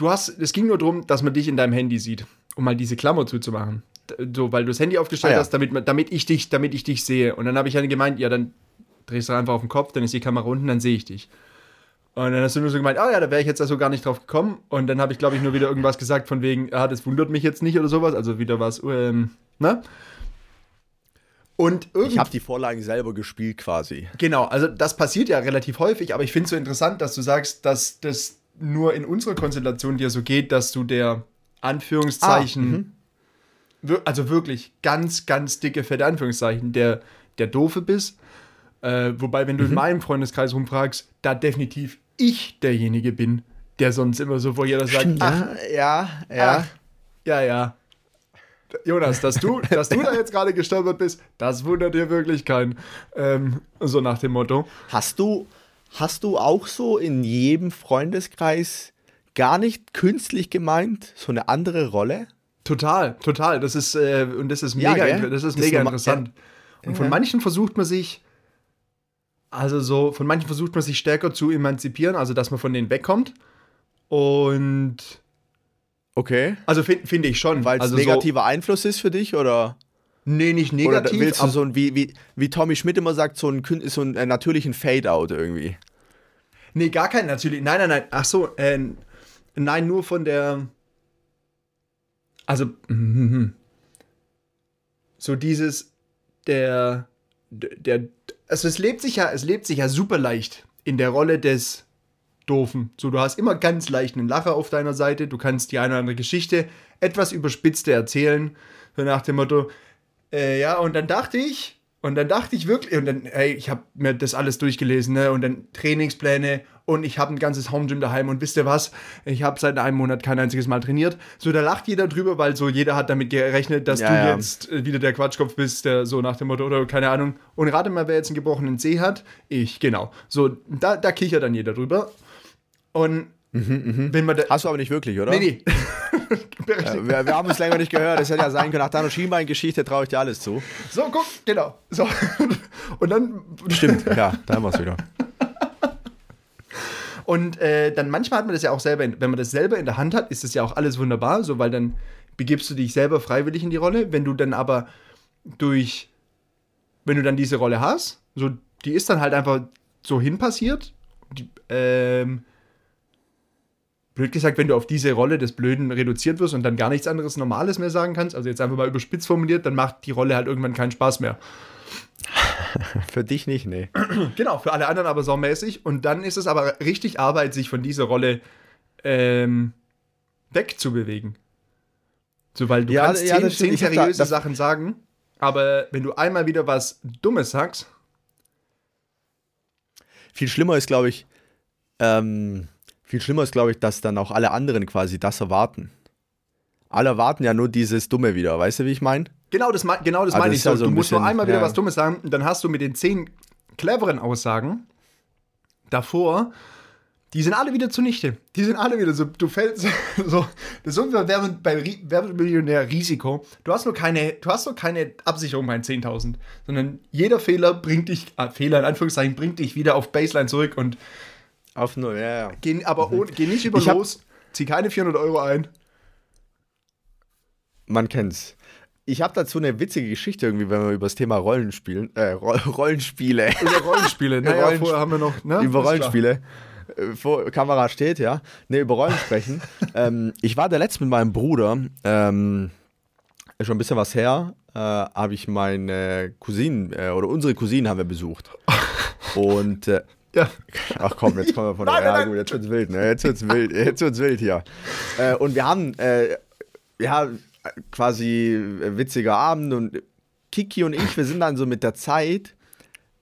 du hast, es ging nur darum, dass man dich in deinem Handy sieht, um mal diese Klammer zuzumachen. So, weil du das Handy aufgestellt Ah, ja. hast, damit, damit, ich dich, damit ich dich sehe. Und dann habe ich dann gemeint, ja, dann drehst du einfach auf den Kopf, dann ist die Kamera unten, dann sehe ich dich. Und dann hast du nur so gemeint, oh ja, da wäre ich jetzt also gar nicht drauf gekommen. Und dann habe ich, glaube ich, nur wieder irgendwas gesagt von wegen, ah, das wundert mich jetzt nicht oder sowas. Also wieder was, ähm, ne? Und irgendwie Ich habe die Vorlagen selber gespielt quasi. Genau, also das passiert ja relativ häufig, aber ich finde es so interessant, dass du sagst, dass das nur in unserer Konstellation dir so geht, dass du der Anführungszeichen, wir- also wirklich ganz, ganz dicke, fette Anführungszeichen, der, der Doofe bist. Äh, wobei, wenn du in meinem Freundeskreis rumfragst, da definitiv ich derjenige bin, der sonst immer so vor jeder sagt, ach, ja, ach, ja, ja. Jonas, dass du, dass du da jetzt gerade gestolpert bist, das wundert dir wirklich keinen. Ähm, so nach dem Motto. Hast du, hast du auch so in jedem Freundeskreis gar nicht künstlich gemeint, so eine andere Rolle? Total, total. Das ist, äh, und das ist Ja, mega, inter- das ist Das ist mega normal- interessant. Und von Ja. manchen versucht man sich, also so, von manchen versucht man sich stärker zu emanzipieren, also dass man von denen wegkommt. Und Okay. also finde find ich schon. Weil es also negativer Einfluss ist für dich oder? Nee, nicht Oder negativ. willst du so ein, wie, wie, wie Tommy Schmidt immer sagt, so einen, so einen äh, natürlichen Fade-out irgendwie? Nee, gar kein natürlich. Nein, nein, nein. Ach so, äh, nein, nur von der. Also, mhm. so dieses, der, der, also es lebt sich ja, es lebt sich ja super leicht in der Rolle des Doofen. So, du hast immer ganz leicht einen Lacher auf deiner Seite, du kannst die eine oder andere Geschichte etwas überspitzte erzählen, so nach dem Motto, äh, ja, und dann dachte ich, Und dann dachte ich wirklich, und dann, hey, ich habe mir das alles durchgelesen, ne? Und dann Trainingspläne und ich habe ein ganzes Home Gym daheim und wisst ihr was? Ich habe seit einem Monat kein einziges Mal trainiert. So, da lacht jeder drüber, weil so jeder hat damit gerechnet, dass Ja, du ja. jetzt äh, wieder der Quatschkopf bist, der so nach dem Motto, oder keine Ahnung. Und rate mal, wer jetzt einen gebrochenen Zeh hat? Ich, genau. So, da, da kichert dann jeder drüber. Und wenn man da. Hast du aber nicht wirklich, oder? Nee, nee. Ja, wir, wir haben uns länger nicht gehört. Das hätte ja sein können. Nach deiner Schienbein-Geschichte traue ich dir alles zu. So, guck, genau. So. Und dann Stimmt, ja, da haben wir es wieder. Und äh, dann manchmal hat man das ja auch selber, in, wenn man das selber in der Hand hat, ist das ja auch alles wunderbar, so weil dann begibst du dich selber freiwillig in die Rolle. Wenn du dann aber durch, wenn du dann diese Rolle hast, so die ist dann halt einfach so hin passiert. Die, ähm, blöd gesagt, wenn du auf diese Rolle des Blöden reduziert wirst und dann gar nichts anderes Normales mehr sagen kannst, also jetzt einfach mal überspitzt formuliert, dann macht die Rolle halt irgendwann keinen Spaß mehr. Für dich nicht, nee. Genau, für alle anderen aber saumäßig. Und dann ist es aber richtig Arbeit, sich von dieser Rolle ähm, wegzubewegen. So, weil du Ja, kannst ja, zehn, zehn seriöse da- Sachen sagen, aber wenn du einmal wieder was Dummes sagst, Viel schlimmer ist, glaube ich, ähm, viel schlimmer ist, glaube ich, dass dann auch alle anderen quasi das erwarten. Alle erwarten ja nur dieses Dumme wieder, weißt du, wie ich meine? genau das, genau das Ah, meine ich ist ja so. so du musst nur einmal wieder ja. was Dummes sagen, dann hast du mit den zehn cleveren Aussagen davor, die sind alle wieder zunichte. Die sind alle wieder so, du fällst so, das ist wie bei Werbemillionär Risiko. Du hast nur keine, du hast nur keine Absicherung bei den 10.000, sondern jeder Fehler bringt dich, ah, Fehler in Anführungszeichen, bringt dich wieder auf Baseline zurück und Auf nur, ja, ja. geh, aber ohne, geh nicht über Ich hab- los, zieh keine 400 Euro ein. Man kennt's. Ich habe dazu eine witzige Geschichte irgendwie, wenn wir über das Thema Rollenspielen, äh, Ro Rollenspiele, Über Rollenspiele, naja, Rollenspiele. vorher haben wir noch, ne? über. Rollenspiele, äh, vor Kamera steht, ja. Ne, über Rollen sprechen. ähm, ich war der letzte mit meinem Bruder, ähm, schon ein bisschen was her, äh, habe ich meine Cousinen, äh, oder unsere Cousinen haben wir besucht. Und, äh, Ja. ach komm, jetzt kommen wir von der, Nein, ja gut, jetzt wird's wild, ne, jetzt wird's wild, jetzt wird's wild hier. Äh, und wir haben, äh, ja, quasi witziger Abend und Kiki und ich, wir sind dann so mit der Zeit,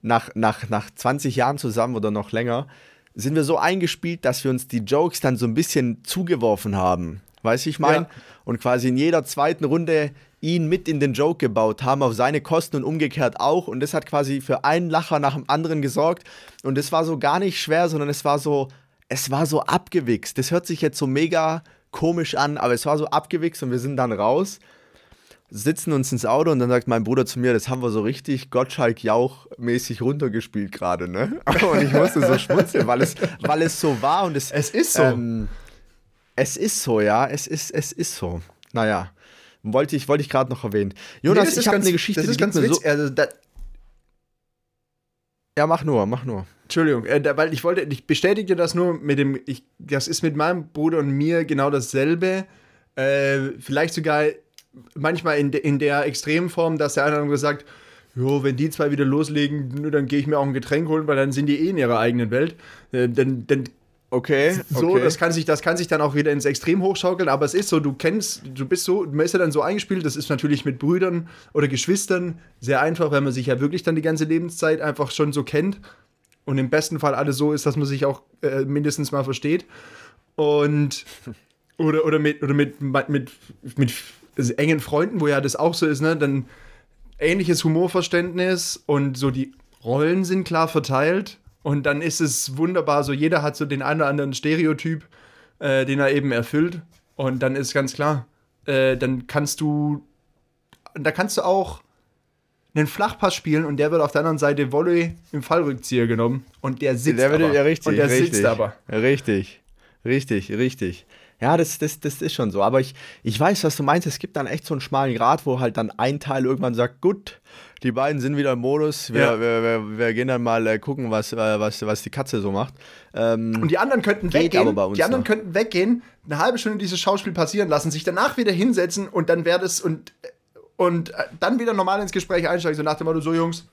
nach, nach, nach 20 Jahren zusammen oder noch länger, sind wir so eingespielt, dass wir uns die Jokes dann so ein bisschen zugeworfen haben. Weißt du, ich meine? Ja. Und quasi in jeder zweiten Runde ihn mit in den Joke gebaut haben, auf seine Kosten und umgekehrt auch. Und das hat quasi für einen Lacher nach dem anderen gesorgt. Und es war so gar nicht schwer, sondern es war so, es war so abgewichst. Das hört sich jetzt so mega komisch an, aber es war so abgewichst und wir sind dann raus sitzen uns ins Auto und dann sagt mein Bruder zu mir, das haben wir so richtig Gottschalk Jauch mäßig runtergespielt gerade, ne? Und ich musste so schmunzeln, weil es, weil es so war und es, Es ist so. ähm, es ist so, ja, es ist, es ist so. Naja, wollte ich, wollte ich gerade noch erwähnen. Jonas, das ist ich habe eine Geschichte, das ist ganz mir so. witzig. Also, Ja, mach nur, mach nur. Entschuldigung, äh, da, weil ich wollte, ich bestätige das nur mit dem, ich, das ist mit meinem Bruder und mir genau dasselbe. Äh, vielleicht sogar manchmal in, de, in der Extremform, dass der eine oder andere sagt, jo, wenn die zwei wieder loslegen, dann gehe ich mir auch ein Getränk holen, weil dann sind die eh in ihrer eigenen Welt. Äh, dann, dann Okay, so, okay. das kann sich, das kann sich dann auch wieder ins Extrem hochschaukeln, aber es ist so, du kennst, du bist so, man ist ja dann so eingespielt, das ist natürlich mit Brüdern oder Geschwistern sehr einfach, weil man sich ja wirklich dann die ganze Lebenszeit einfach schon so kennt und im besten Fall alles so ist, dass man sich auch äh, mindestens mal versteht. Und oder, oder mit oder mit, mit, mit, mit engen Freunden, wo ja das auch so ist, ne, dann ähnliches Humorverständnis und so die Rollen sind klar verteilt und dann ist es wunderbar, so jeder hat so den einen oder anderen Stereotyp, äh, den er eben erfüllt und dann ist ganz klar, äh, dann kannst du, da kannst du auch einen Flachpass spielen und der wird auf der anderen Seite Volley im Fallrückzieher genommen und der sitzt Der aber. ja, richtig, und der richtig, sitzt aber. Richtig, richtig, richtig. Ja, das, das, das ist schon so. Aber ich, ich weiß, was du meinst. Es gibt dann echt so einen schmalen Grad, wo halt dann ein Teil irgendwann sagt, gut, die beiden sind wieder im Modus. Wir, Ja. wir, wir, wir gehen dann mal äh, gucken, was, äh, was, was die Katze so macht. Ähm, Und die anderen könnten weggehen. die anderen noch. könnten weggehen, eine halbe Stunde dieses Schauspiel passieren lassen, sich danach wieder hinsetzen und dann wäre das und, und äh, dann wieder normal ins Gespräch einsteigen, so nach dem Motto, so Jungs,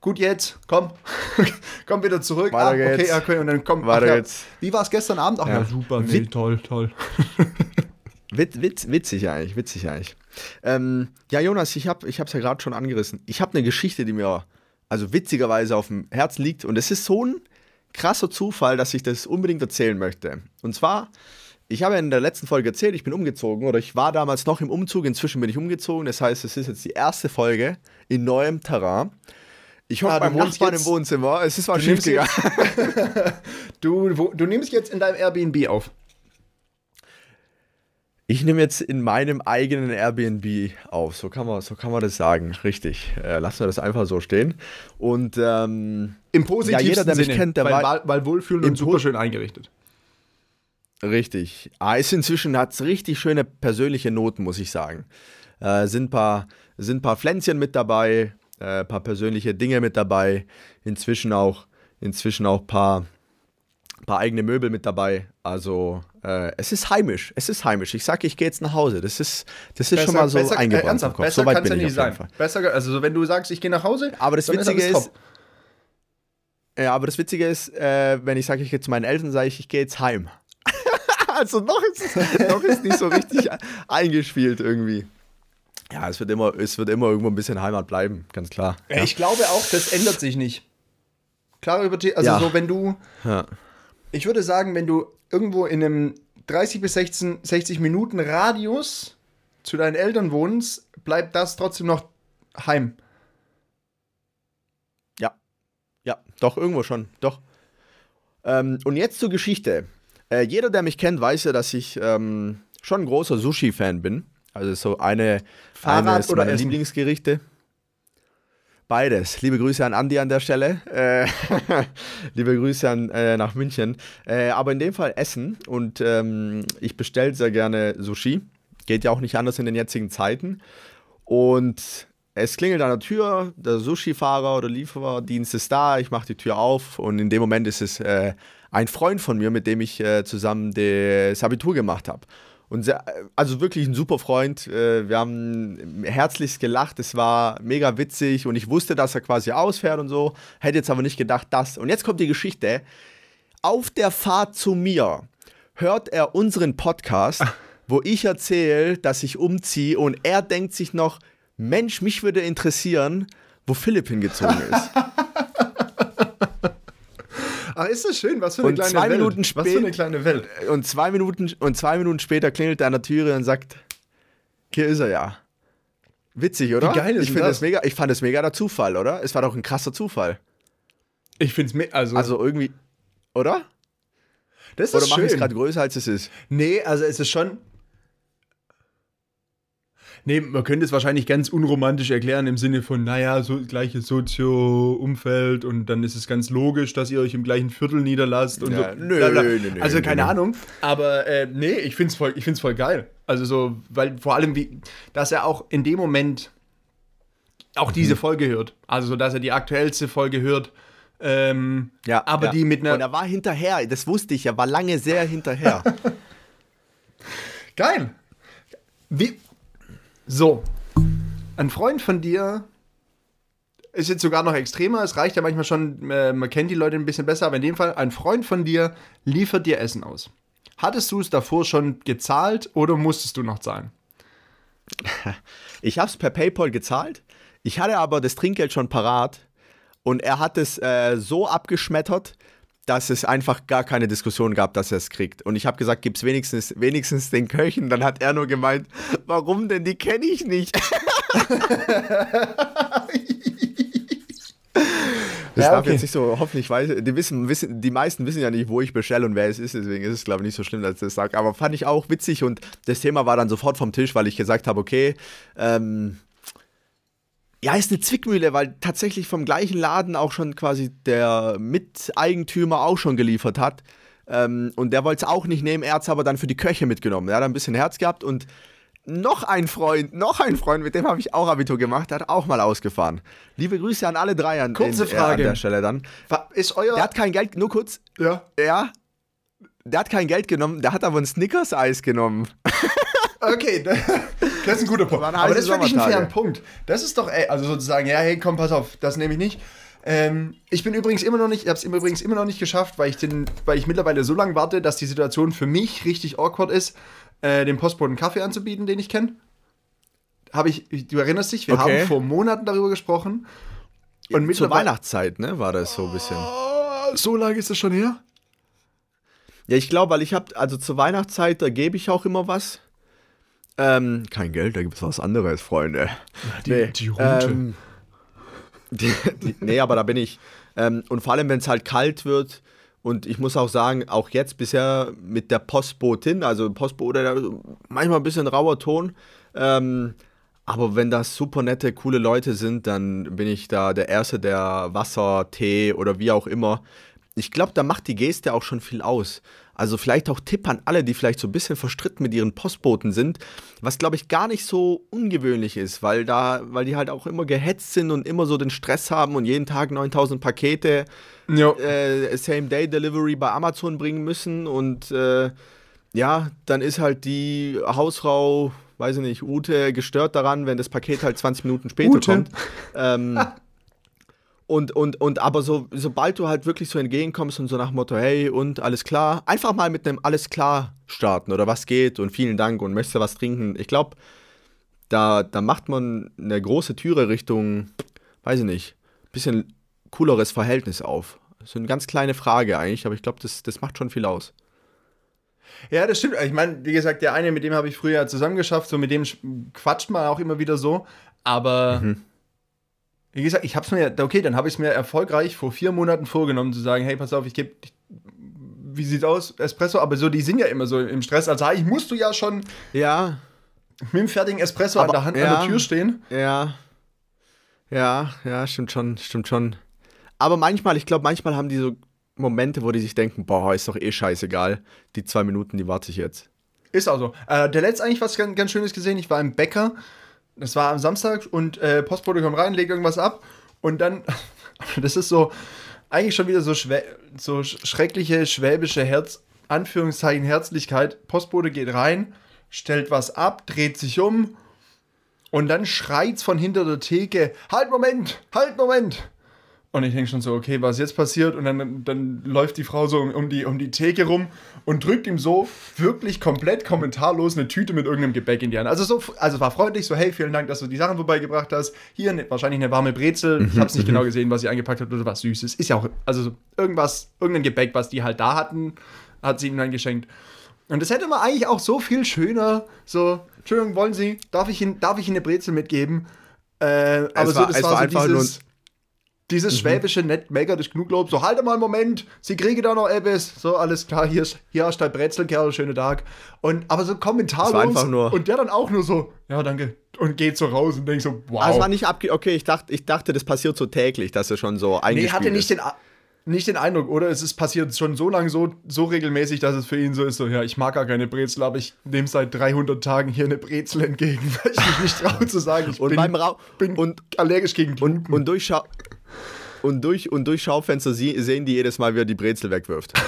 gut jetzt, komm, komm wieder zurück. Weiter ah, okay, geht's. okay, und dann komm, Weiter ach ja, geht's. Wie war es gestern Abend? Ach ja, Ja. super, nee, Wit- toll, toll. wit, wit, witzig eigentlich, witzig eigentlich. Ähm, ja, Jonas, ich habe es ja gerade schon angerissen. Ich habe eine Geschichte, die mir also witzigerweise auf dem Herzen liegt. Und es ist so ein krasser Zufall, dass ich das unbedingt erzählen möchte. Und zwar, ich habe in der letzten Folge erzählt, ich bin umgezogen oder ich war damals noch im Umzug, inzwischen bin ich umgezogen. Das heißt, es ist jetzt die erste Folge in neuem Terrain. Ich hoffe, ah, beim Nachbarn im Wohnzimmer. Es ist mal schief gegangen. du, du nimmst jetzt in deinem Airbnb auf. Ich nehme jetzt in meinem eigenen Airbnb auf, so kann man, so kann man das sagen, richtig. Äh, lassen wir das einfach so stehen. Und ähm, im positivsten ja, jeder, der mich Sinne, kennt, der weil, war, weil wohlfühlend und super schön eingerichtet. Richtig. Ah, ist inzwischen hat es richtig schöne persönliche Noten, muss ich sagen. Äh, sind paar sind paar Pflänzchen mit dabei, äh, paar persönliche Dinge mit dabei. Inzwischen auch inzwischen auch paar paar eigene Möbel mit dabei. Also äh, es ist heimisch. Es ist heimisch. Ich sage, ich gehe jetzt nach Hause. Das ist, das ist besser, schon mal so besser, eingebrannt. Äh, besser so kann es ja nicht sein. Besser, also wenn du sagst, ich gehe nach Hause, aber das Witzige ist, ist ja, aber das Witzige ist, äh, wenn ich sage, ich gehe zu meinen Eltern, sage ich, ich gehe jetzt heim. also noch ist, noch ist nicht so richtig eingespielt irgendwie. Ja, es wird, immer, es wird immer irgendwo ein bisschen Heimat bleiben, ganz klar. Ja. Ich glaube auch, das ändert sich nicht. Klar über also ja. so wenn du ja. ich würde sagen, wenn du irgendwo in einem 30 bis 16, 60 Minuten Radius zu deinen Eltern wohnst, bleibt das trotzdem noch heim. Ja. Ja, doch, irgendwo schon. Doch. Ähm, und jetzt zur Geschichte. Äh, jeder, der mich kennt, weiß ja, dass ich ähm, schon ein großer Sushi-Fan bin. Also so eine, Fahrrad eines meiner Lieblingsgerichte. Beides. Liebe Grüße an Andi an der Stelle. Äh, liebe Grüße an, äh, nach München. Äh, aber in dem Fall Essen. Und ähm, ich bestelle sehr gerne Sushi. Geht ja auch nicht anders in den jetzigen Zeiten. Und es klingelt an der Tür. Der Sushi-Fahrer oder Lieferdienst ist da. Ich mache die Tür auf. Und in dem Moment ist es äh, ein Freund von mir, mit dem ich äh, zusammen das Abitur gemacht habe. Und sehr, also wirklich ein super Freund. Äh, wir haben herzlichst gelacht. Es war mega witzig und ich wusste, dass er quasi ausfährt und so. Hätte jetzt aber nicht gedacht, dass. Und jetzt kommt die Geschichte. Auf der Fahrt zu mir hört er unseren Podcast, wo ich erzähle, dass ich umziehe und er denkt sich noch, Mensch, mich würde interessieren, wo Philipp hingezogen ist. Ach, ist das schön, was für eine und kleine zwei Welt. Minuten was für eine kleine Welt. Und zwei Minuten, und zwei Minuten später klingelt er an der Türe und sagt, hier ist er ja. Witzig, oder? Wie geil ist ich das? das? mega, ich fand es mega der Zufall, oder? Es war doch ein krasser Zufall. Ich finde es also Also irgendwie, oder? Das ist. Oder mache ich es gerade größer, als es ist? Nee, also es ist schon, Nee, man könnte es wahrscheinlich ganz unromantisch erklären im Sinne von, naja, so gleiches Sozio-Umfeld und dann ist es ganz logisch, dass ihr euch im gleichen Viertel niederlasst und ja, so. Nö, nö, nö, also keine Ahnung. Aber äh, nee, ich finde es voll, voll geil. Also so, weil vor allem, wie, dass er auch in dem Moment auch diese mhm. Folge hört. Also so, dass er die aktuellste Folge hört. Ähm, ja, aber ja. die mit einer. Und er war hinterher, das wusste ich, er war lange sehr hinterher. Geil. Wie, so, ein Freund von dir ist jetzt sogar noch extremer. Es reicht ja manchmal schon, äh, man kennt die Leute ein bisschen besser, aber in dem Fall, ein Freund von dir liefert dir Essen aus. Hattest du es davor schon gezahlt oder musstest du noch zahlen? Ich habe es per PayPal gezahlt. Ich hatte aber das Trinkgeld schon parat und er hat es äh, so abgeschmettert, dass es einfach gar keine Diskussion gab, dass er es kriegt. Und ich habe gesagt, gib es wenigstens, wenigstens den Köchen. Dann hat er nur gemeint, warum denn? Die kenne ich nicht. Das ja, darf okay. jetzt nicht so, hoffentlich weiß, die, wissen, wissen, die meisten wissen ja nicht, wo ich bestelle und wer es ist, deswegen ist es, glaube ich, nicht so schlimm, dass ich das sage. Aber fand ich auch witzig und das Thema war dann sofort vom Tisch, weil ich gesagt habe, okay, ähm, ja, ist eine Zwickmühle, weil tatsächlich vom gleichen Laden auch schon quasi der Miteigentümer auch schon geliefert hat. Ähm, und der wollte es auch nicht nehmen, er hat es aber dann für die Köche mitgenommen. Er hat ein bisschen Herz gehabt und noch ein Freund, noch ein Freund, mit dem habe ich auch Abitur gemacht, der hat auch mal ausgefahren. Liebe Grüße an alle drei an, Kurze in, Frage. Äh, an der Stelle dann. Ist euer. Der hat kein Geld, nur kurz. Ja. Ja. Der hat kein Geld genommen, der hat aber ein Snickers-Eis genommen. Okay, das ist ein guter Punkt. Aber das ist wirklich ein fairer Punkt. Das ist doch, ey, also sozusagen, ja, hey, komm, pass auf, das nehme ich nicht. Ähm, ich bin übrigens immer noch nicht, ich habe es übrigens immer noch nicht geschafft, weil ich, den, weil ich mittlerweile so lange warte, dass die Situation für mich richtig awkward ist, äh, dem Postboten Kaffee anzubieten, den ich kenne. habe ich, du erinnerst dich, wir Okay. haben vor Monaten darüber gesprochen. Und Zur mittlerweile. Weihnachtszeit, ne, war das so ein bisschen. Oh, so lange ist das schon her? Ja, ich glaube, weil ich habe, also zur Weihnachtszeit, da gebe ich auch immer was. Ähm, kein Geld, da gibt es was anderes, Freunde. die- die Rute. Ähm, die, die, nee, aber da bin ich. Ähm, und vor allem, wenn es halt kalt wird. Und ich muss auch sagen, auch jetzt bisher mit der Postbotin, also Postbote, da- manchmal ein bisschen rauer Ton. Ähm, aber wenn das super nette, coole Leute sind, dann bin ich da der Erste, der Wasser, Tee oder wie auch immer. Ich glaube, da macht die Geste auch schon viel aus. Also vielleicht auch Tipp an alle, die vielleicht so ein bisschen verstritten mit ihren Postboten sind, was glaube ich gar nicht so ungewöhnlich ist, weil da, weil die halt auch immer gehetzt sind und immer so den Stress haben und jeden Tag 9000 Pakete äh, Same-Day-Delivery bei Amazon bringen müssen und äh, ja, dann ist halt die Hausfrau, weiß ich nicht, Ute gestört daran, wenn das Paket halt 20 Minuten später Ute. kommt. Ähm, und, und, und aber so, sobald du halt wirklich so entgegenkommst und so nach dem Motto, hey, und alles klar, einfach mal mit einem alles klar starten oder was geht und vielen Dank und möchtest du was trinken. Ich glaube, da, da macht man eine große Türe Richtung, weiß ich nicht, bisschen cooleres Verhältnis auf. So eine ganz kleine Frage eigentlich, aber ich glaube, das, das macht schon viel aus. Ja, das stimmt. Ich meine, wie gesagt, der eine, mit dem habe ich früher zusammengeschafft, so mit dem sch- quatscht man auch immer wieder so. Aber wie gesagt, ich habe es mir, okay, dann habe ich es mir erfolgreich vor vier Monaten vorgenommen zu sagen, hey, pass auf, ich gebe, wie sieht's aus, Espresso, aber so, die sind ja immer so im Stress. Also eigentlich musst du ja schon Ja, mit dem fertigen Espresso Aber- an der Hand an ja. der Tür stehen. ja, ja, ja, stimmt schon, stimmt schon. Aber manchmal, ich glaube, manchmal haben die so Momente, wo die sich denken, boah, ist doch eh scheißegal. Die zwei Minuten, die warte ich jetzt. Ist auch so. Äh, der letzte eigentlich was ganz, ganz Schönes gesehen. Ich war im Bäcker. Das war am Samstag und äh, Postbote kommt rein, legt irgendwas ab und dann, das ist so, eigentlich schon wieder so, schwä so sch- schreckliche schwäbische Herz, Anführungszeichen Herzlichkeit. Postbote geht rein, stellt was ab, dreht sich um und dann schreit's von hinter der Theke, halt Moment, halt Moment. Und ich denke schon so, okay, was jetzt passiert? Und dann, dann läuft die Frau so um, die, um die Theke rum und drückt ihm so wirklich komplett kommentarlos eine Tüte mit irgendeinem Gebäck in die Hand. Also, so, also war freundlich, so, hey, vielen Dank, dass du die Sachen vorbeigebracht hast. Hier ne, wahrscheinlich eine warme Brezel. Ich habe es nicht genau gesehen, was sie eingepackt hat oder was Süßes. Ist ja auch, also so irgendwas, irgendein Gebäck, was die halt da hatten, hat sie ihm dann geschenkt. Und das hätte man eigentlich auch so viel schöner, so, Entschuldigung, wollen Sie, darf ich Ihnen, darf ich Ihnen eine Brezel mitgeben? Äh, aber so, war- das es war, war so einfach nur dieses, dieses schwäbische nett mega das Genuglob. So, halt mal einen Moment, Sie kriegen da noch etwas. So, alles klar, hier, ist- hier hast du dein Brezelkerl, schönen Tag. Und, aber so kommentarlos. Es war einfach nur- Und der dann auch nur so, ja, danke. Und geht so raus und denkt so, wow. Es war nicht abge... Okay, ich dachte, ich dachte, das passiert so täglich, dass er schon so nee, eingespielt hatte nicht den, A- nicht den Eindruck, oder? Es ist passiert schon so lange so, so regelmäßig, dass es für ihn so ist, so, ja, ich mag gar keine Brezel, aber ich nehme seit 300 Tagen hier eine Brezel entgegen, weil ich mich nicht traue zu sagen, ich Und bin, beim bin Und, allergisch gegen Gluten. und, und durch. Und durch, und durch Schaufenster sie, sehen die jedes Mal, wie er die Brezel wegwirft.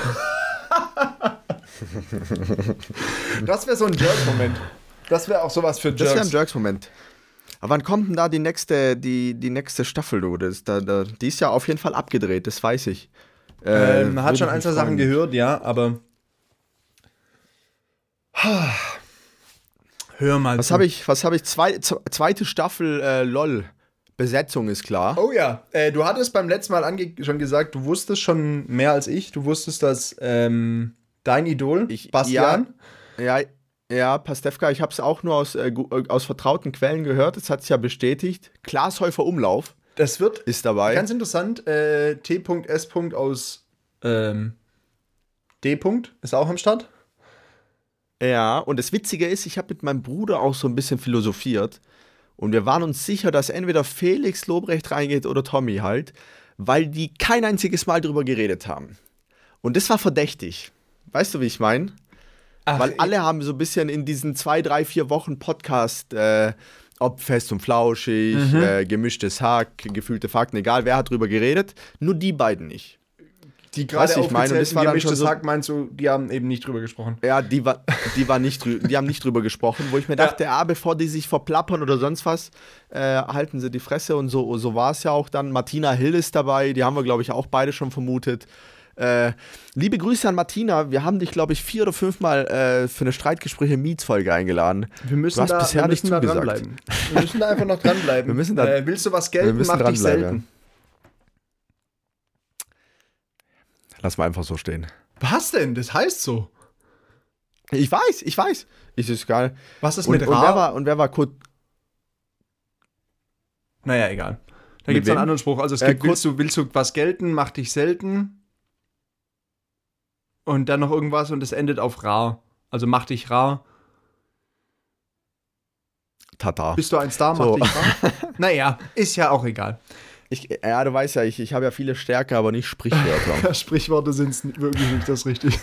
das wäre so ein Jerk-Moment. Das wäre auch sowas für Das wäre ein Jerks. Jerks-Moment. Aber wann kommt denn da die nächste, die, die nächste Staffel, du? Das, da, da, die ist ja auf jeden Fall abgedreht, das weiß ich. Äh, Ähm, man hat schon ein, zwei Sachen gehört, ja, aber. Hör mal. Was habe ich, was habe ich? Zwei, zweite Staffel äh, LOL. Besetzung ist klar. Oh ja, äh, du hattest beim letzten Mal schon gesagt, du wusstest schon mehr als ich. Du wusstest, dass ähm, dein Idol, Ich- Bastian, Ja, ja, Pastewka, ich habe es auch nur aus, äh, äh, aus vertrauten Quellen gehört. Das hat sich ja bestätigt. Glashäufer Umlauf das wird ist dabei. ganz interessant. Äh, T.S. aus ähm, D. ist auch am Start. Ja, und das Witzige ist, ich habe mit meinem Bruder auch so ein bisschen philosophiert. Und wir waren uns sicher, dass entweder Felix Lobrecht reingeht oder Tommy halt, weil die kein einziges Mal drüber geredet haben. Und das war verdächtig. Weißt du, wie ich meine? Weil alle haben so ein bisschen in diesen zwei, drei, vier Wochen Podcast, äh, ob fest und flauschig, äh, gemischtes Hack, gefühlte Fakten, egal wer hat drüber geredet, nur die beiden nicht. Die gerade ich meine, und das war dann schon so- Hack, meinst du, die haben eben nicht drüber gesprochen. Ja, die, war, die, war nicht drü die haben nicht drüber gesprochen, wo ich mir dachte, ah, bevor die sich verplappern oder sonst was, äh, halten sie die Fresse und so, so war es ja auch dann. Martina Hill ist dabei, die haben wir, glaube ich, auch beide schon vermutet. Äh, liebe Grüße an Martina. Wir haben dich, glaube ich, vier oder fünfmal äh, für eine Streitgespräche Mietsfolge eingeladen. Wir müssen Du hast da, bisher wir nicht müssen da zugesagt. dranbleiben. Wir müssen da einfach noch dranbleiben. Wir müssen da- äh, willst du was gelten, mach dich selten. Lass mal einfach so stehen. Was denn? Das heißt so. Ich weiß, ich weiß. Ist es geil. Was ist Und, mit und, wer war, und wer war kurz. Naja, egal. Da gibt es einen anderen Spruch. Also es Äh, gibt, kurz- willst, du, willst du was gelten, mach dich selten. Und dann noch irgendwas und es endet auf rar. Also mach dich rar. Tata. Bist du ein Star, mach So. dich rar. naja, ist ja auch egal. Ich, ja, du weißt ja, ich, ich habe ja viele Stärke, aber nicht Sprichwörter. Sprichworte sind wirklich nicht das Richtige.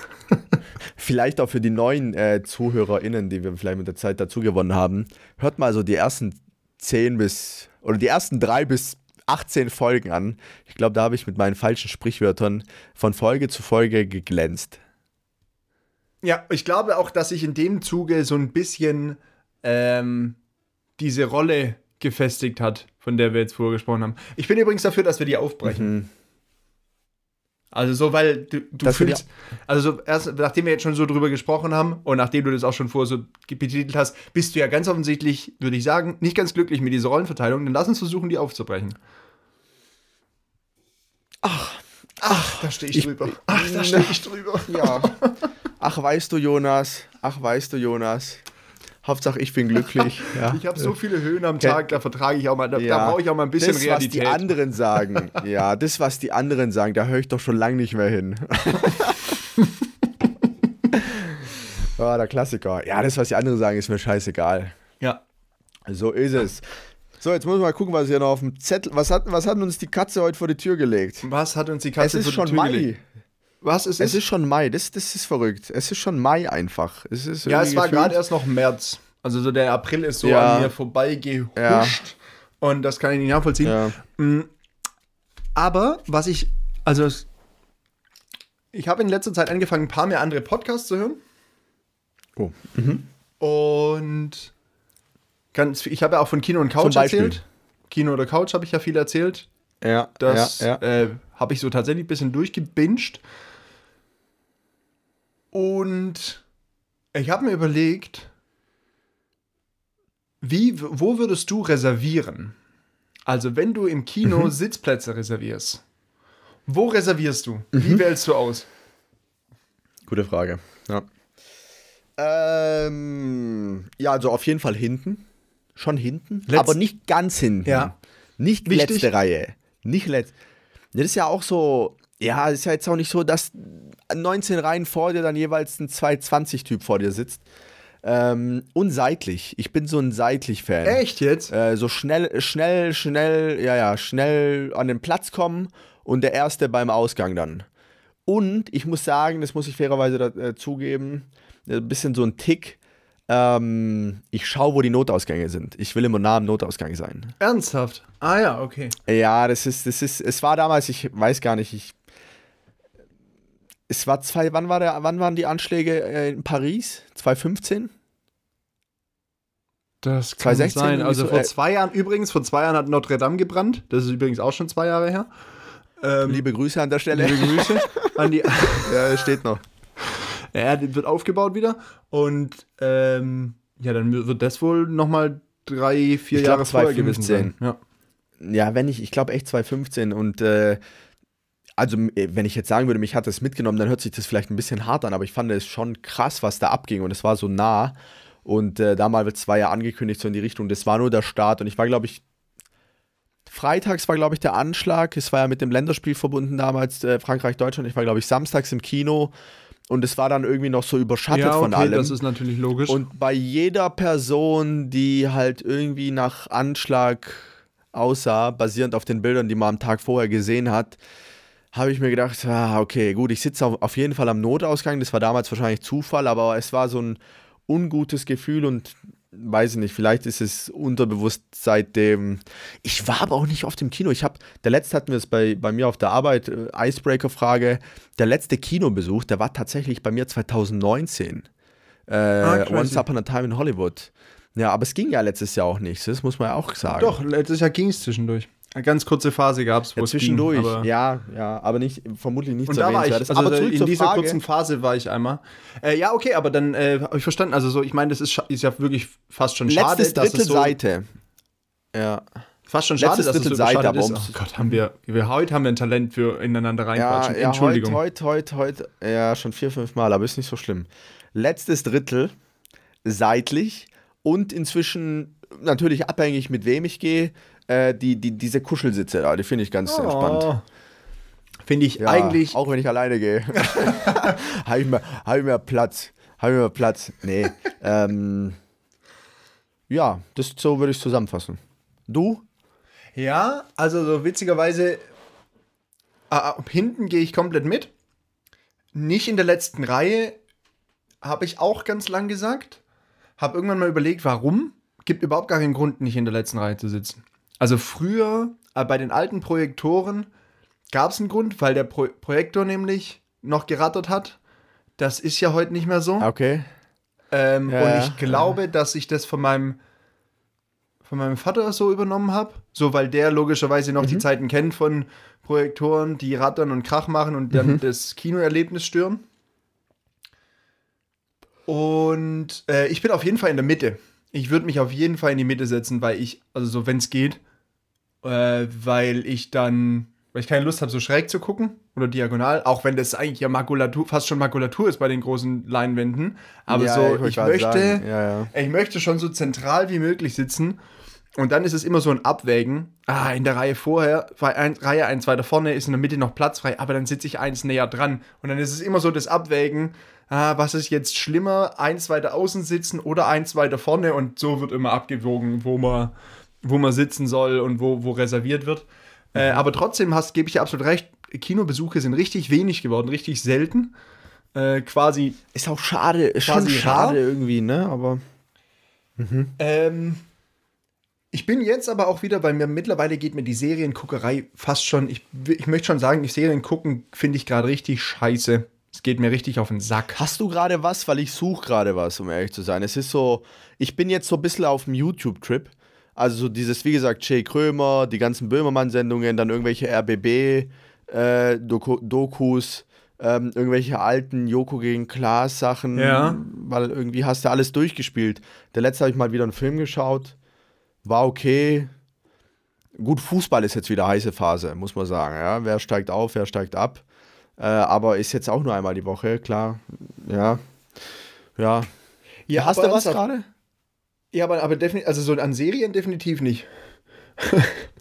vielleicht auch für die neuen äh, ZuhörerInnen, die wir vielleicht mit der Zeit dazu gewonnen haben. Hört mal so die ersten 10 bis, oder die ersten 3 bis 18 Folgen an. Ich glaube, da habe ich mit meinen falschen Sprichwörtern von Folge zu Folge geglänzt. Ja, ich glaube auch, dass ich in dem Zuge so ein bisschen ähm, diese Rolle gefestigt hat, von der wir jetzt vorher gesprochen haben. Ich bin übrigens dafür, dass wir die aufbrechen. Mhm. Also so, weil du, du fühlst, also so erst, nachdem wir jetzt schon so drüber gesprochen haben und nachdem du das auch schon vorher so betitelt hast, bist du ja ganz offensichtlich, würde ich sagen, nicht ganz glücklich mit dieser Rollenverteilung. Dann lass uns versuchen, die aufzubrechen. Ach, ach, da stehe ich, ich- drüber. Ach, da stehe ich drüber. Ja. Ach, weißt du, Jonas. Ach, weißt du, Jonas. Hauptsache, ich bin glücklich. Ja. Ich habe so viele Höhen am Tag, da vertrage ich auch mal, da, da Ja. brauche ich auch mal ein bisschen das, Realität. was die anderen sagen. Ja, das, was die anderen sagen, da höre ich doch schon lange nicht mehr hin. Ah, der Klassiker. Ja, das, was die anderen sagen, ist mir scheißegal. ja. So ist es. So, jetzt muss man mal gucken, was hier noch auf dem Zettel. Was hat, was hat uns die Katze heute vor die Tür gelegt? Was hat uns die Es Katze ist vor die schon Tür Mai. gelegt? Was ist Es ist schon Mai. Das, das ist verrückt. Es ist schon Mai einfach. Es ist Ja, es war gerade erst noch März. Also so der April ist so Ja. an mir vorbeigehuscht. Ja. Und das kann ich nicht nachvollziehen. Ja. Aber was ich, also es- ich habe in letzter Zeit angefangen, ein paar mehr andere Podcasts zu hören. Oh. Und ganz, viel- ich habe ja auch von Kino und Couch erzählt. Kino oder Couch habe ich ja viel erzählt. Ja, Das ja, ja. Äh, habe ich so tatsächlich ein bisschen durchgebinged. Und ich habe mir überlegt, wie, wo würdest du reservieren? Also, wenn du im Kino Mhm. Sitzplätze reservierst, wo reservierst du? Mhm. Wie wählst du aus? Gute Frage. Ja. Ähm, ja, also auf jeden Fall hinten. Schon hinten. Letz- aber nicht ganz hinten. Ja. Nicht Wichtig. letzte Reihe. Nicht letzte. Das ist ja auch so. Ja, ist ja jetzt auch nicht so, dass 19 Reihen vor dir dann jeweils ein 220-Typ vor dir sitzt. Ähm, und seitlich. Ich bin so ein seitlich-Fan. Echt jetzt? Äh, so schnell, schnell, schnell, ja, ja, schnell an den Platz kommen und der Erste beim Ausgang dann. Und ich muss sagen, das muss ich fairerweise da, äh, zugeben, ein bisschen so ein Tick. Ähm, ich schaue, wo die Notausgänge sind. Ich will immer nah am Notausgang sein. Ernsthaft? Ah ja, okay. Ja, das ist, das ist, es war damals, ich weiß gar nicht, ich. Es war zwei, wann, war der, wann waren die Anschläge äh, in Paris? 2015? Das 2016 sein. Also so, vor äh, zwei Jahren, übrigens, vor zwei Jahren hat Notre Dame gebrannt. Das ist übrigens auch schon zwei Jahre her. Ähm, Liebe Grüße an der Stelle. liebe Grüße an die. ja, steht noch. Ja, wird aufgebaut wieder. Und ähm, ja, dann wird das wohl nochmal drei, vier Ich glaub, Jahre vorher gewesen 2015. sein. Ja. Ja, wenn ich, ich glaube echt 2015 und äh, also äh, wenn ich jetzt sagen würde, mich hat das mitgenommen, dann hört sich das vielleicht ein bisschen hart an, aber ich fand es schon krass, was da abging und es war so nah und äh, damals war ja angekündigt so in die Richtung, das war nur der Start und ich war glaube ich Freitags war, glaube ich, der Anschlag. Es war ja mit dem Länderspiel verbunden damals, äh, Frankreich-Deutschland. Ich war, glaube ich, samstags im Kino und es war dann irgendwie noch so überschattet ja, von okay, allem. das ist natürlich logisch. Und bei jeder Person, die halt irgendwie nach Anschlag aussah, basierend auf den Bildern, die man am Tag vorher gesehen hat, habe ich mir gedacht, ah, okay, gut, ich sitze auf, auf jeden Fall am Notausgang. Das war damals wahrscheinlich Zufall, aber es war so ein ungutes Gefühl und weiß ich nicht, vielleicht ist es unterbewusst seitdem. Ich war aber auch nicht oft im Kino. Ich habe, der letzte hatten wir es bei, bei mir auf der Arbeit, äh, Icebreaker-Frage. Der letzte Kinobesuch, der war tatsächlich bei mir 2019. Äh, crazy. Once Upon a Time in Hollywood. Ja, aber es ging ja letztes Jahr auch nicht. Das muss man ja auch sagen. Doch, letztes Jahr ging es zwischendurch. Eine ganz kurze Phase gab es, wo Ja, es ging, zwischendurch, aber- ja, ja, aber nicht, vermutlich nicht da war ich, also aber zurück in dieser Frage. kurzen Phase war ich einmal. Äh, ja, okay, aber dann äh, habe ich verstanden. Also so, ich meine, das ist, ist ja wirklich fast schon schade, Letztes dass Drittel es so, Seite. Ja. fast schon schade, letztes dass es so Seite, ist. Oh Gott, haben wir, wir heute haben wir ein Talent für ineinander Ja, reinquatschen. ja Entschuldigung. heute, heute, heute, heute, ja, schon vier, fünf Mal, aber ist nicht so schlimm. Letztes Drittel, seitlich und inzwischen natürlich abhängig, mit wem ich gehe, äh, die, die, diese Kuschelsitze da, die finde ich ganz entspannt. Oh. Finde ich Ja, eigentlich. Auch wenn ich alleine gehe. habe ich, mir- hab ich mir Platz. Habe ich mir Platz. Nee. ähm, ja, das so würde ich zusammenfassen. Du? Ja, also so witzigerweise, äh, ab hinten gehe ich komplett mit. Nicht in der letzten Reihe, habe ich auch ganz lang gesagt. Habe irgendwann mal überlegt, warum. Gibt überhaupt gar keinen Grund, nicht in der letzten Reihe zu sitzen. Also früher, äh, bei den alten Projektoren, gab es einen Grund, weil der Pro Projektor nämlich noch gerattert hat. Das ist ja heute nicht mehr so. Okay. Ähm, Ja, und ja, ich glaube, dass ich das von meinem, von meinem Vater so übernommen habe. So, weil der logischerweise noch die Mhm. Zeiten kennt von Projektoren, die rattern und Krach machen und dann Mhm. das Kinoerlebnis stören. Und äh, ich bin auf jeden Fall in der Mitte. Ich würde mich auf jeden Fall in die Mitte setzen, weil ich, also so, wenn es geht, äh, weil ich dann, weil ich keine Lust habe, so schräg zu gucken oder diagonal, auch wenn das eigentlich ja Makulatur, fast schon Makulatur ist bei den großen Leinwänden. Aber Ja, so, ich, gerade möchte. Ja, ja. ich möchte schon so zentral wie möglich sitzen. Und dann ist es immer so ein Abwägen. Ah, in der Reihe vorher, bei ein, Reihe eins weiter vorne ist in der Mitte noch Platz frei, aber dann sitze ich eins näher dran. Und dann ist es immer so das Abwägen, ah, was ist jetzt schlimmer, eins weiter außen sitzen oder eins weiter vorne. Und so wird immer abgewogen, wo man, wo man sitzen soll und wo, wo reserviert wird. Äh, aber trotzdem hast, gebe ich dir absolut recht, Kinobesuche sind richtig wenig geworden, richtig selten. Äh, quasi Ist auch schade, ist schon schade rar. irgendwie, ne? Aber. Ähm, ich bin jetzt aber auch wieder, weil mir mittlerweile geht mir die Serienguckerei fast schon, ich, ich möchte schon sagen, die Serien gucken finde ich gerade richtig scheiße. Es geht mir richtig auf den Sack. Hast du gerade was? Weil ich suche gerade was, um ehrlich zu sein. Es ist so, ich bin jetzt so ein bisschen auf dem YouTube-Trip. Also so dieses, wie gesagt, Jay Krömer, die ganzen Böhmermann-Sendungen, dann irgendwelche RBB-Dokus, ähm, irgendwelche alten Joko gegen Klaas-Sachen. Ja. Weil irgendwie hast du alles durchgespielt. Der letzte habe ich mal wieder einen Film geschaut. War okay. Gut, Fußball ist jetzt wieder heiße Phase, muss man sagen. Ja? Wer steigt auf, wer steigt ab. Äh, aber ist jetzt auch nur einmal die Woche, klar. Ja. Ja. Ja, Hast du was gerade? Ja, aber, aber definitiv, also so an Serien definitiv nicht.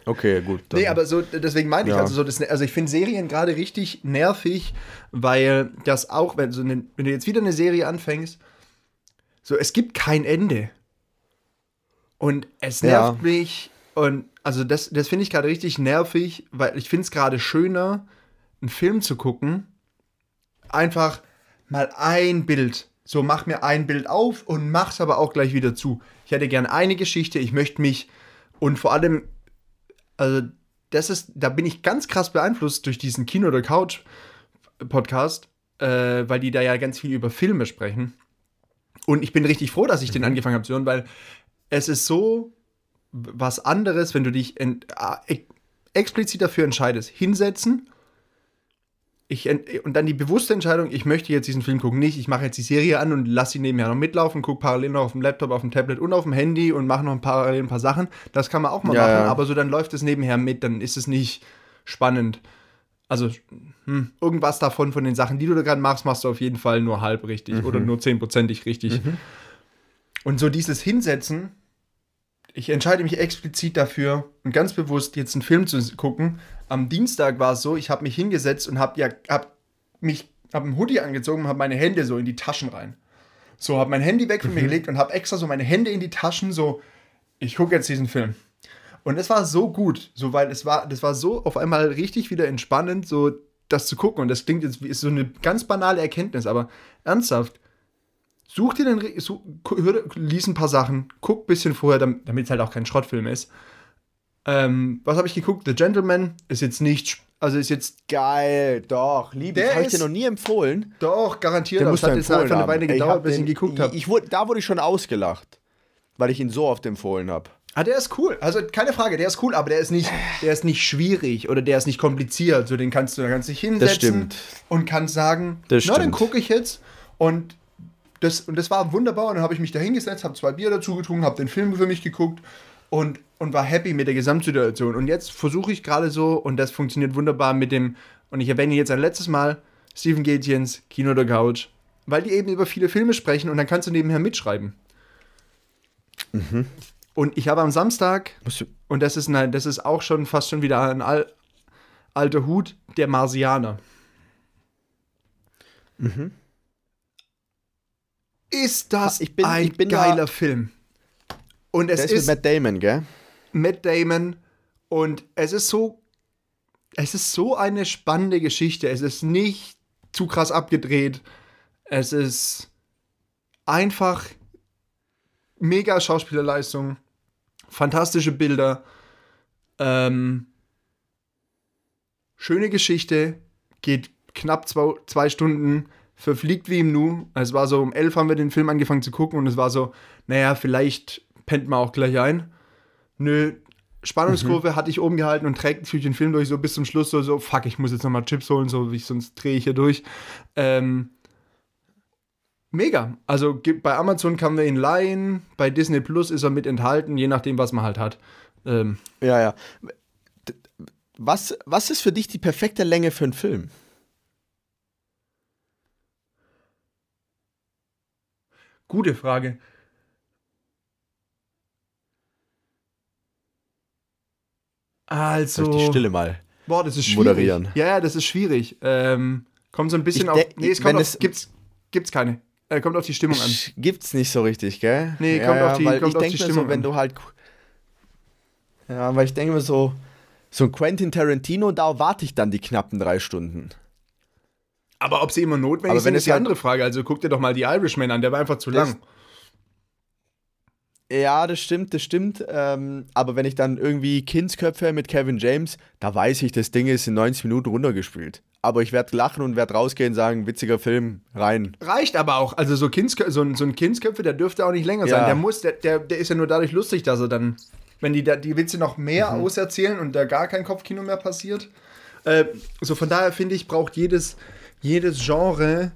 Okay, gut. dann- Nee, aber so, deswegen meine ich, Ja. also so, das, also ich finde Serien gerade richtig nervig, weil das auch, wenn, so eine, wenn du jetzt wieder eine Serie anfängst, so, es gibt kein Ende. Und es Ja. nervt mich. Und also das, das finde ich gerade richtig nervig, weil ich finde es gerade schöner, einen Film zu gucken. Einfach mal ein Bild. So, mach mir ein Bild auf und mach's aber auch gleich wieder zu. Ich hätte gern eine Geschichte, ich möchte mich und vor allem also das ist, da bin ich ganz krass beeinflusst durch diesen Kino oder Couch Podcast, äh, weil die da ja ganz viel über Filme sprechen. Und ich bin richtig froh, dass ich den angefangen habe zu hören, weil es ist so was anderes, wenn du dich en, äh, explizit dafür entscheidest, hinsetzen. Ich, und dann die bewusste Entscheidung, ich möchte jetzt diesen Film gucken, nicht, ich mache jetzt die Serie an und lasse sie nebenher noch mitlaufen, gucke parallel noch auf dem Laptop, auf dem Tablet und auf dem Handy und mache noch ein parallel ein paar Sachen. Das kann man auch mal Ja, machen, ja. aber so dann läuft es nebenher mit, dann ist es nicht spannend. Also hm, irgendwas davon, von den Sachen, die du da gerade machst, machst du auf jeden Fall nur halb richtig oder nur zehnprozentig richtig. Und so dieses Hinsetzen, ich entscheide mich explizit dafür und ganz bewusst jetzt einen Film zu gucken. Am Dienstag war es so, ich habe mich hingesetzt und habe ja hab mich habe einen Hoodie angezogen und habe meine Hände so in die Taschen rein. So habe mein Handy weg von mir gelegt und habe extra so meine Hände in die Taschen so ich gucke jetzt diesen Film. Und es war so gut, so weil es war das war so auf einmal richtig wieder entspannend so das zu gucken und das klingt jetzt wie ist so eine ganz banale Erkenntnis, aber ernsthaft Such dir den, such, hör, lies ein paar Sachen, guck ein bisschen vorher, damit es halt auch kein Schrottfilm ist. Ähm, was habe ich geguckt? The Gentleman ist jetzt nicht, also ist jetzt Geil, doch, liebe. Der Das habe ich dir noch nie empfohlen. doch garantiert, Den aber es hat jetzt einfach eine. Weile ich gedauert, bis ich ihn den- geguckt ich, habe. ich wurde, da wurde ich schon ausgelacht, weil ich ihn so oft empfohlen habe. Ah, der ist cool. Also keine Frage, der ist cool, aber der ist nicht, der ist nicht schwierig oder der ist nicht kompliziert. So, den kannst du, da kannst dich hinsetzen Das stimmt. und kannst sagen, Das na, dann stimmt. gucke ich jetzt. Und das, und das war wunderbar. Und dann habe ich mich da hingesetzt, habe zwei Bier dazu getrunken, habe den Film für mich geguckt und, und war happy mit der Gesamtsituation. Und jetzt versuche ich gerade so, und das funktioniert wunderbar mit dem, und ich erwähne jetzt ein letztes Mal, Stephen Gätjens, Kino der Couch, weil die eben über viele Filme sprechen und dann kannst du nebenher mitschreiben. Und ich habe am Samstag und das ist, eine, das ist auch schon fast schon wieder ein al alter Hut, der Marsianer. Ist das Ich bin- ein ich bin da- geiler Film? Und es der ist mit ist Matt Damon, gell? Matt Damon und es ist so, es ist so eine spannende Geschichte. Es ist nicht zu krass abgedreht. Es ist einfach mega Schauspielerleistung, fantastische Bilder, ähm, schöne Geschichte, geht knapp zwei, zwei Stunden, verfliegt wie im Nu. Es war so, um elf haben wir den Film angefangen zu gucken und es war so, naja, vielleicht pennt man auch gleich ein. Nö, Spannungskurve hatte ich oben gehalten und trägt durch den Film durch, so bis zum Schluss so, so fuck, ich muss jetzt nochmal Chips holen, so wie sonst drehe ich hier durch. Ähm, mega. Also bei Amazon kann man ihn leihen, bei Disney Plus ist er mit enthalten, je nachdem, was man halt hat. Ähm, Ja, ja. Was, was ist für dich die perfekte Länge für einen Film? gute Frage. Also. Soll ich die Stille mal. Boah, das ist schwierig. moderieren? Ja, ja, das ist schwierig. Ähm, kommt so ein bisschen Ich auf. Nee, es kommt auf. es- gibt's, gibt's keine. Äh, kommt auf die Stimmung an. Gibt's nicht so richtig, gell? Nee, kommt auf die- weil kommt ich denke mir so, Stimmung wenn du halt. Ja, weil ich denke mir so, so ein Quentin Tarantino, da warte ich dann die knappen drei Stunden. Aber ob sie immer notwendig sind, wenn ist die halt- andere Frage. Also guck dir doch mal die Irishman an, der war einfach zu Das- lang. Ja, das stimmt, das stimmt. Ähm, aber wenn ich dann irgendwie Kindsköpfe mit Kevin James, da weiß ich, das Ding ist in 90 Minuten runtergespielt. Aber ich werde lachen und werde rausgehen und sagen, witziger Film, rein. Reicht aber auch. Also so, Kindskö so, ein, so ein Kindsköpfe, der dürfte auch nicht länger sein. Ja. Der muss, der, der, der ist ja nur dadurch lustig, dass er dann, wenn die, da- die Witze noch mehr Mhm. auserzählen und da gar kein Kopfkino mehr passiert. Äh, so von daher finde ich, braucht jedes, jedes Genre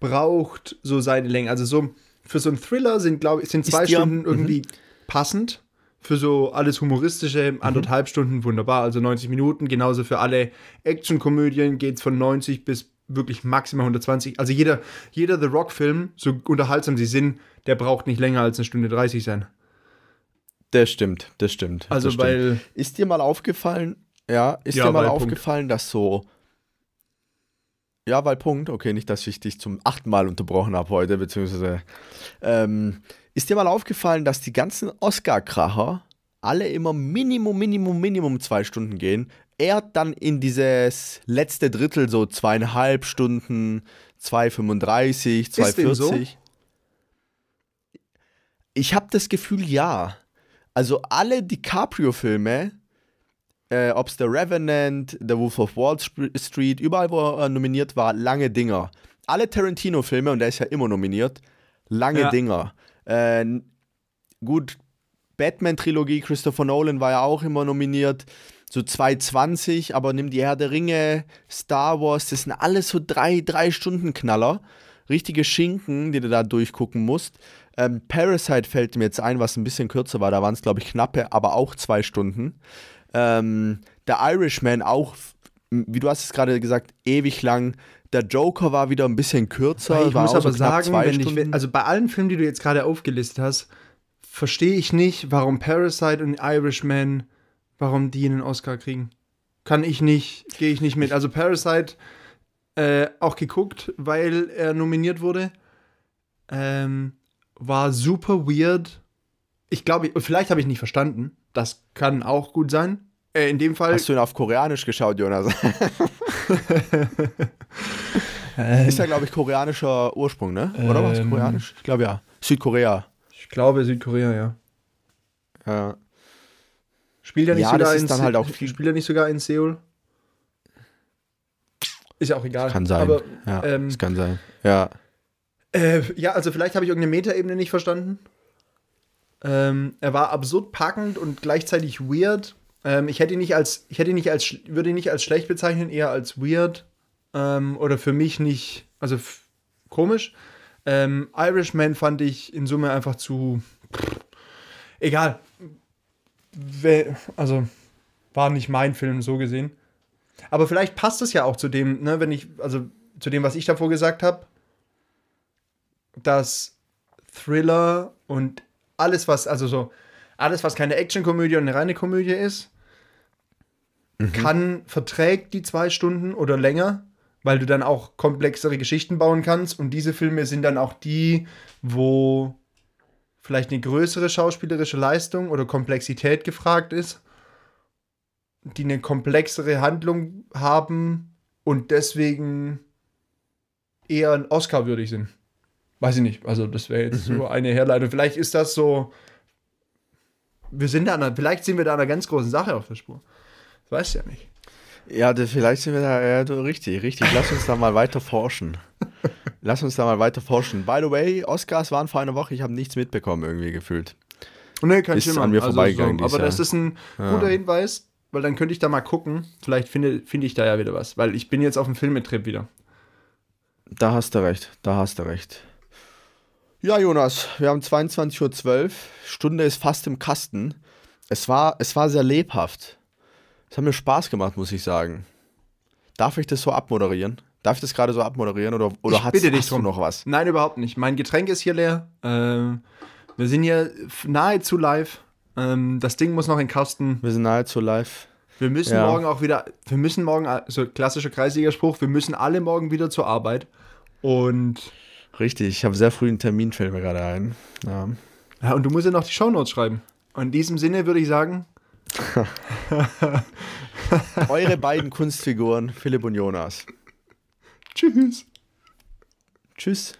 braucht so seine Länge. Also so für so einen Thriller sind, glaube ich, sind zwei dir- Stunden mhm. irgendwie passend. Für so alles humoristische, anderthalb Stunden wunderbar, also 90 Minuten. Genauso für alle Actionkomödien geht es von 90 bis wirklich maximal 120. Also jeder, jeder The Rock-Film, so unterhaltsam sie sind, der braucht nicht länger als eine Stunde 30 sein. Das stimmt, das stimmt. Also das stimmt. weil, Ist dir mal aufgefallen, ja, ist Ja, dir mal weil Punkt. aufgefallen, dass so. Ja, weil Punkt, okay, nicht, dass ich dich zum achten Mal unterbrochen habe heute, beziehungsweise. Ähm, ist dir mal aufgefallen, dass die ganzen Oscar-Kracher alle immer Minimum, Minimum, Minimum zwei Stunden gehen? Er dann in dieses letzte Drittel so zweieinhalb Stunden, 2,35, Ist dem so? 2,40. Ich habe das Gefühl, ja. Also alle DiCaprio-Filme, äh, ob es The Revenant, The Wolf of Wall Street, überall, wo er nominiert war, lange Dinger. Alle Tarantino-Filme, und er ist ja immer nominiert, lange Ja. Dinger. Äh, gut, Batman-Trilogie, Christopher Nolan war ja auch immer nominiert. So 220, aber nimm die Herr der Ringe, Star Wars, das sind alles so drei, drei Stunden Knaller. Richtige Schinken, die du da durchgucken musst. Ähm, Parasite fällt mir jetzt ein, was ein bisschen kürzer war. Da waren es, glaube ich, knappe, aber auch zwei Stunden. Ähm, der Irishman auch, wie du hast es gerade gesagt, ewig lang. Der Joker war wieder ein bisschen kürzer. ich war muss aber so knapp sagen, wenn ich, Stunden. also bei allen Filmen, die du jetzt gerade aufgelistet hast, verstehe ich nicht, warum Parasite und Irishman, warum die einen Oscar kriegen. Kann ich nicht, gehe ich nicht mit. Also Parasite äh, auch geguckt, weil er nominiert wurde. Ähm, war super weird. Ich glaube, vielleicht habe ich nicht verstanden. Das kann auch gut sein. Äh, in dem Fall. Hast du ihn auf Koreanisch geschaut, Jonas? Ist ja, glaube ich, koreanischer Ursprung, ne? Oder was? Ähm. Koreanisch? Ich glaube ja. Südkorea. Ich glaube Südkorea, ja. Ja. Spielt er nicht Ja, sogar in dann halt auch viel- Spielt er nicht sogar in Seoul? Ist ja auch egal. Kann sein. Aber, ja, ähm, das kann sein. Ja. äh, ja, also vielleicht habe ich irgendeine Metaebene nicht verstanden. Ähm, er war absurd packend und gleichzeitig weird. Ähm, ich hätte ihn nicht als, ich hätte ihn nicht als, würde ihn nicht als schlecht bezeichnen, eher als weird. Ähm, oder für mich nicht, also komisch. Ähm, Irishman fand ich in Summe einfach zu. Egal. Also, war nicht mein Film so gesehen. Aber vielleicht passt es ja auch zu dem, ne, wenn ich, also zu dem, was ich davor gesagt habe, dass Thriller und alles, was, also so, alles, was keine Actionkomödie und eine reine Komödie ist, mhm. kann, verträgt die zwei Stunden oder länger, weil du dann auch komplexere Geschichten bauen kannst. Und diese Filme sind dann auch die, wo vielleicht eine größere schauspielerische Leistung oder Komplexität gefragt ist, die eine komplexere Handlung haben und deswegen eher ein Oscar würdig sind. Weiß ich nicht. Also, das wäre jetzt mhm. so eine Herleitung. Vielleicht ist das so. Wir sind da, einer, vielleicht sind wir da einer ganz großen Sache auf der Spur. Das weiß ich ja nicht. Ja, vielleicht sind wir da ja, richtig, richtig. Lass uns da mal weiter forschen. Lass uns da mal weiter forschen. By the way, Oscars waren vor einer Woche, ich habe nichts mitbekommen, irgendwie gefühlt. Nee, kein Ist an mir also vorbeigegangen. So, aber das ist ein ja. guter Hinweis, weil dann könnte ich da mal gucken. Vielleicht finde, finde ich da ja wieder was. Weil ich bin jetzt auf dem Filmetrip wieder. Da hast du recht, da hast du recht. Ja, Jonas, wir haben 22.12 Uhr. Stunde ist fast im Kasten. Es war, es war sehr lebhaft. Es hat mir Spaß gemacht, muss ich sagen. Darf ich das so abmoderieren? Darf ich das gerade so abmoderieren oder, oder ich bitte dich hast drum. du noch was? Nein, überhaupt nicht. Mein Getränk ist hier leer. Ähm, wir sind hier nahezu live. Ähm, das Ding muss noch in den Kasten. Wir sind nahezu live. Wir müssen ja. morgen auch wieder, wir müssen morgen, so also klassischer Kreisligaspruch, wir müssen alle morgen wieder zur Arbeit. Und. Richtig, ich habe sehr früh einen Termin, fällt mir gerade ein. Ja. ja, und du musst ja noch die Shownotes schreiben. Und in diesem Sinne würde ich sagen. Eure beiden Kunstfiguren, Philipp und Jonas. Tschüss. Tschüss.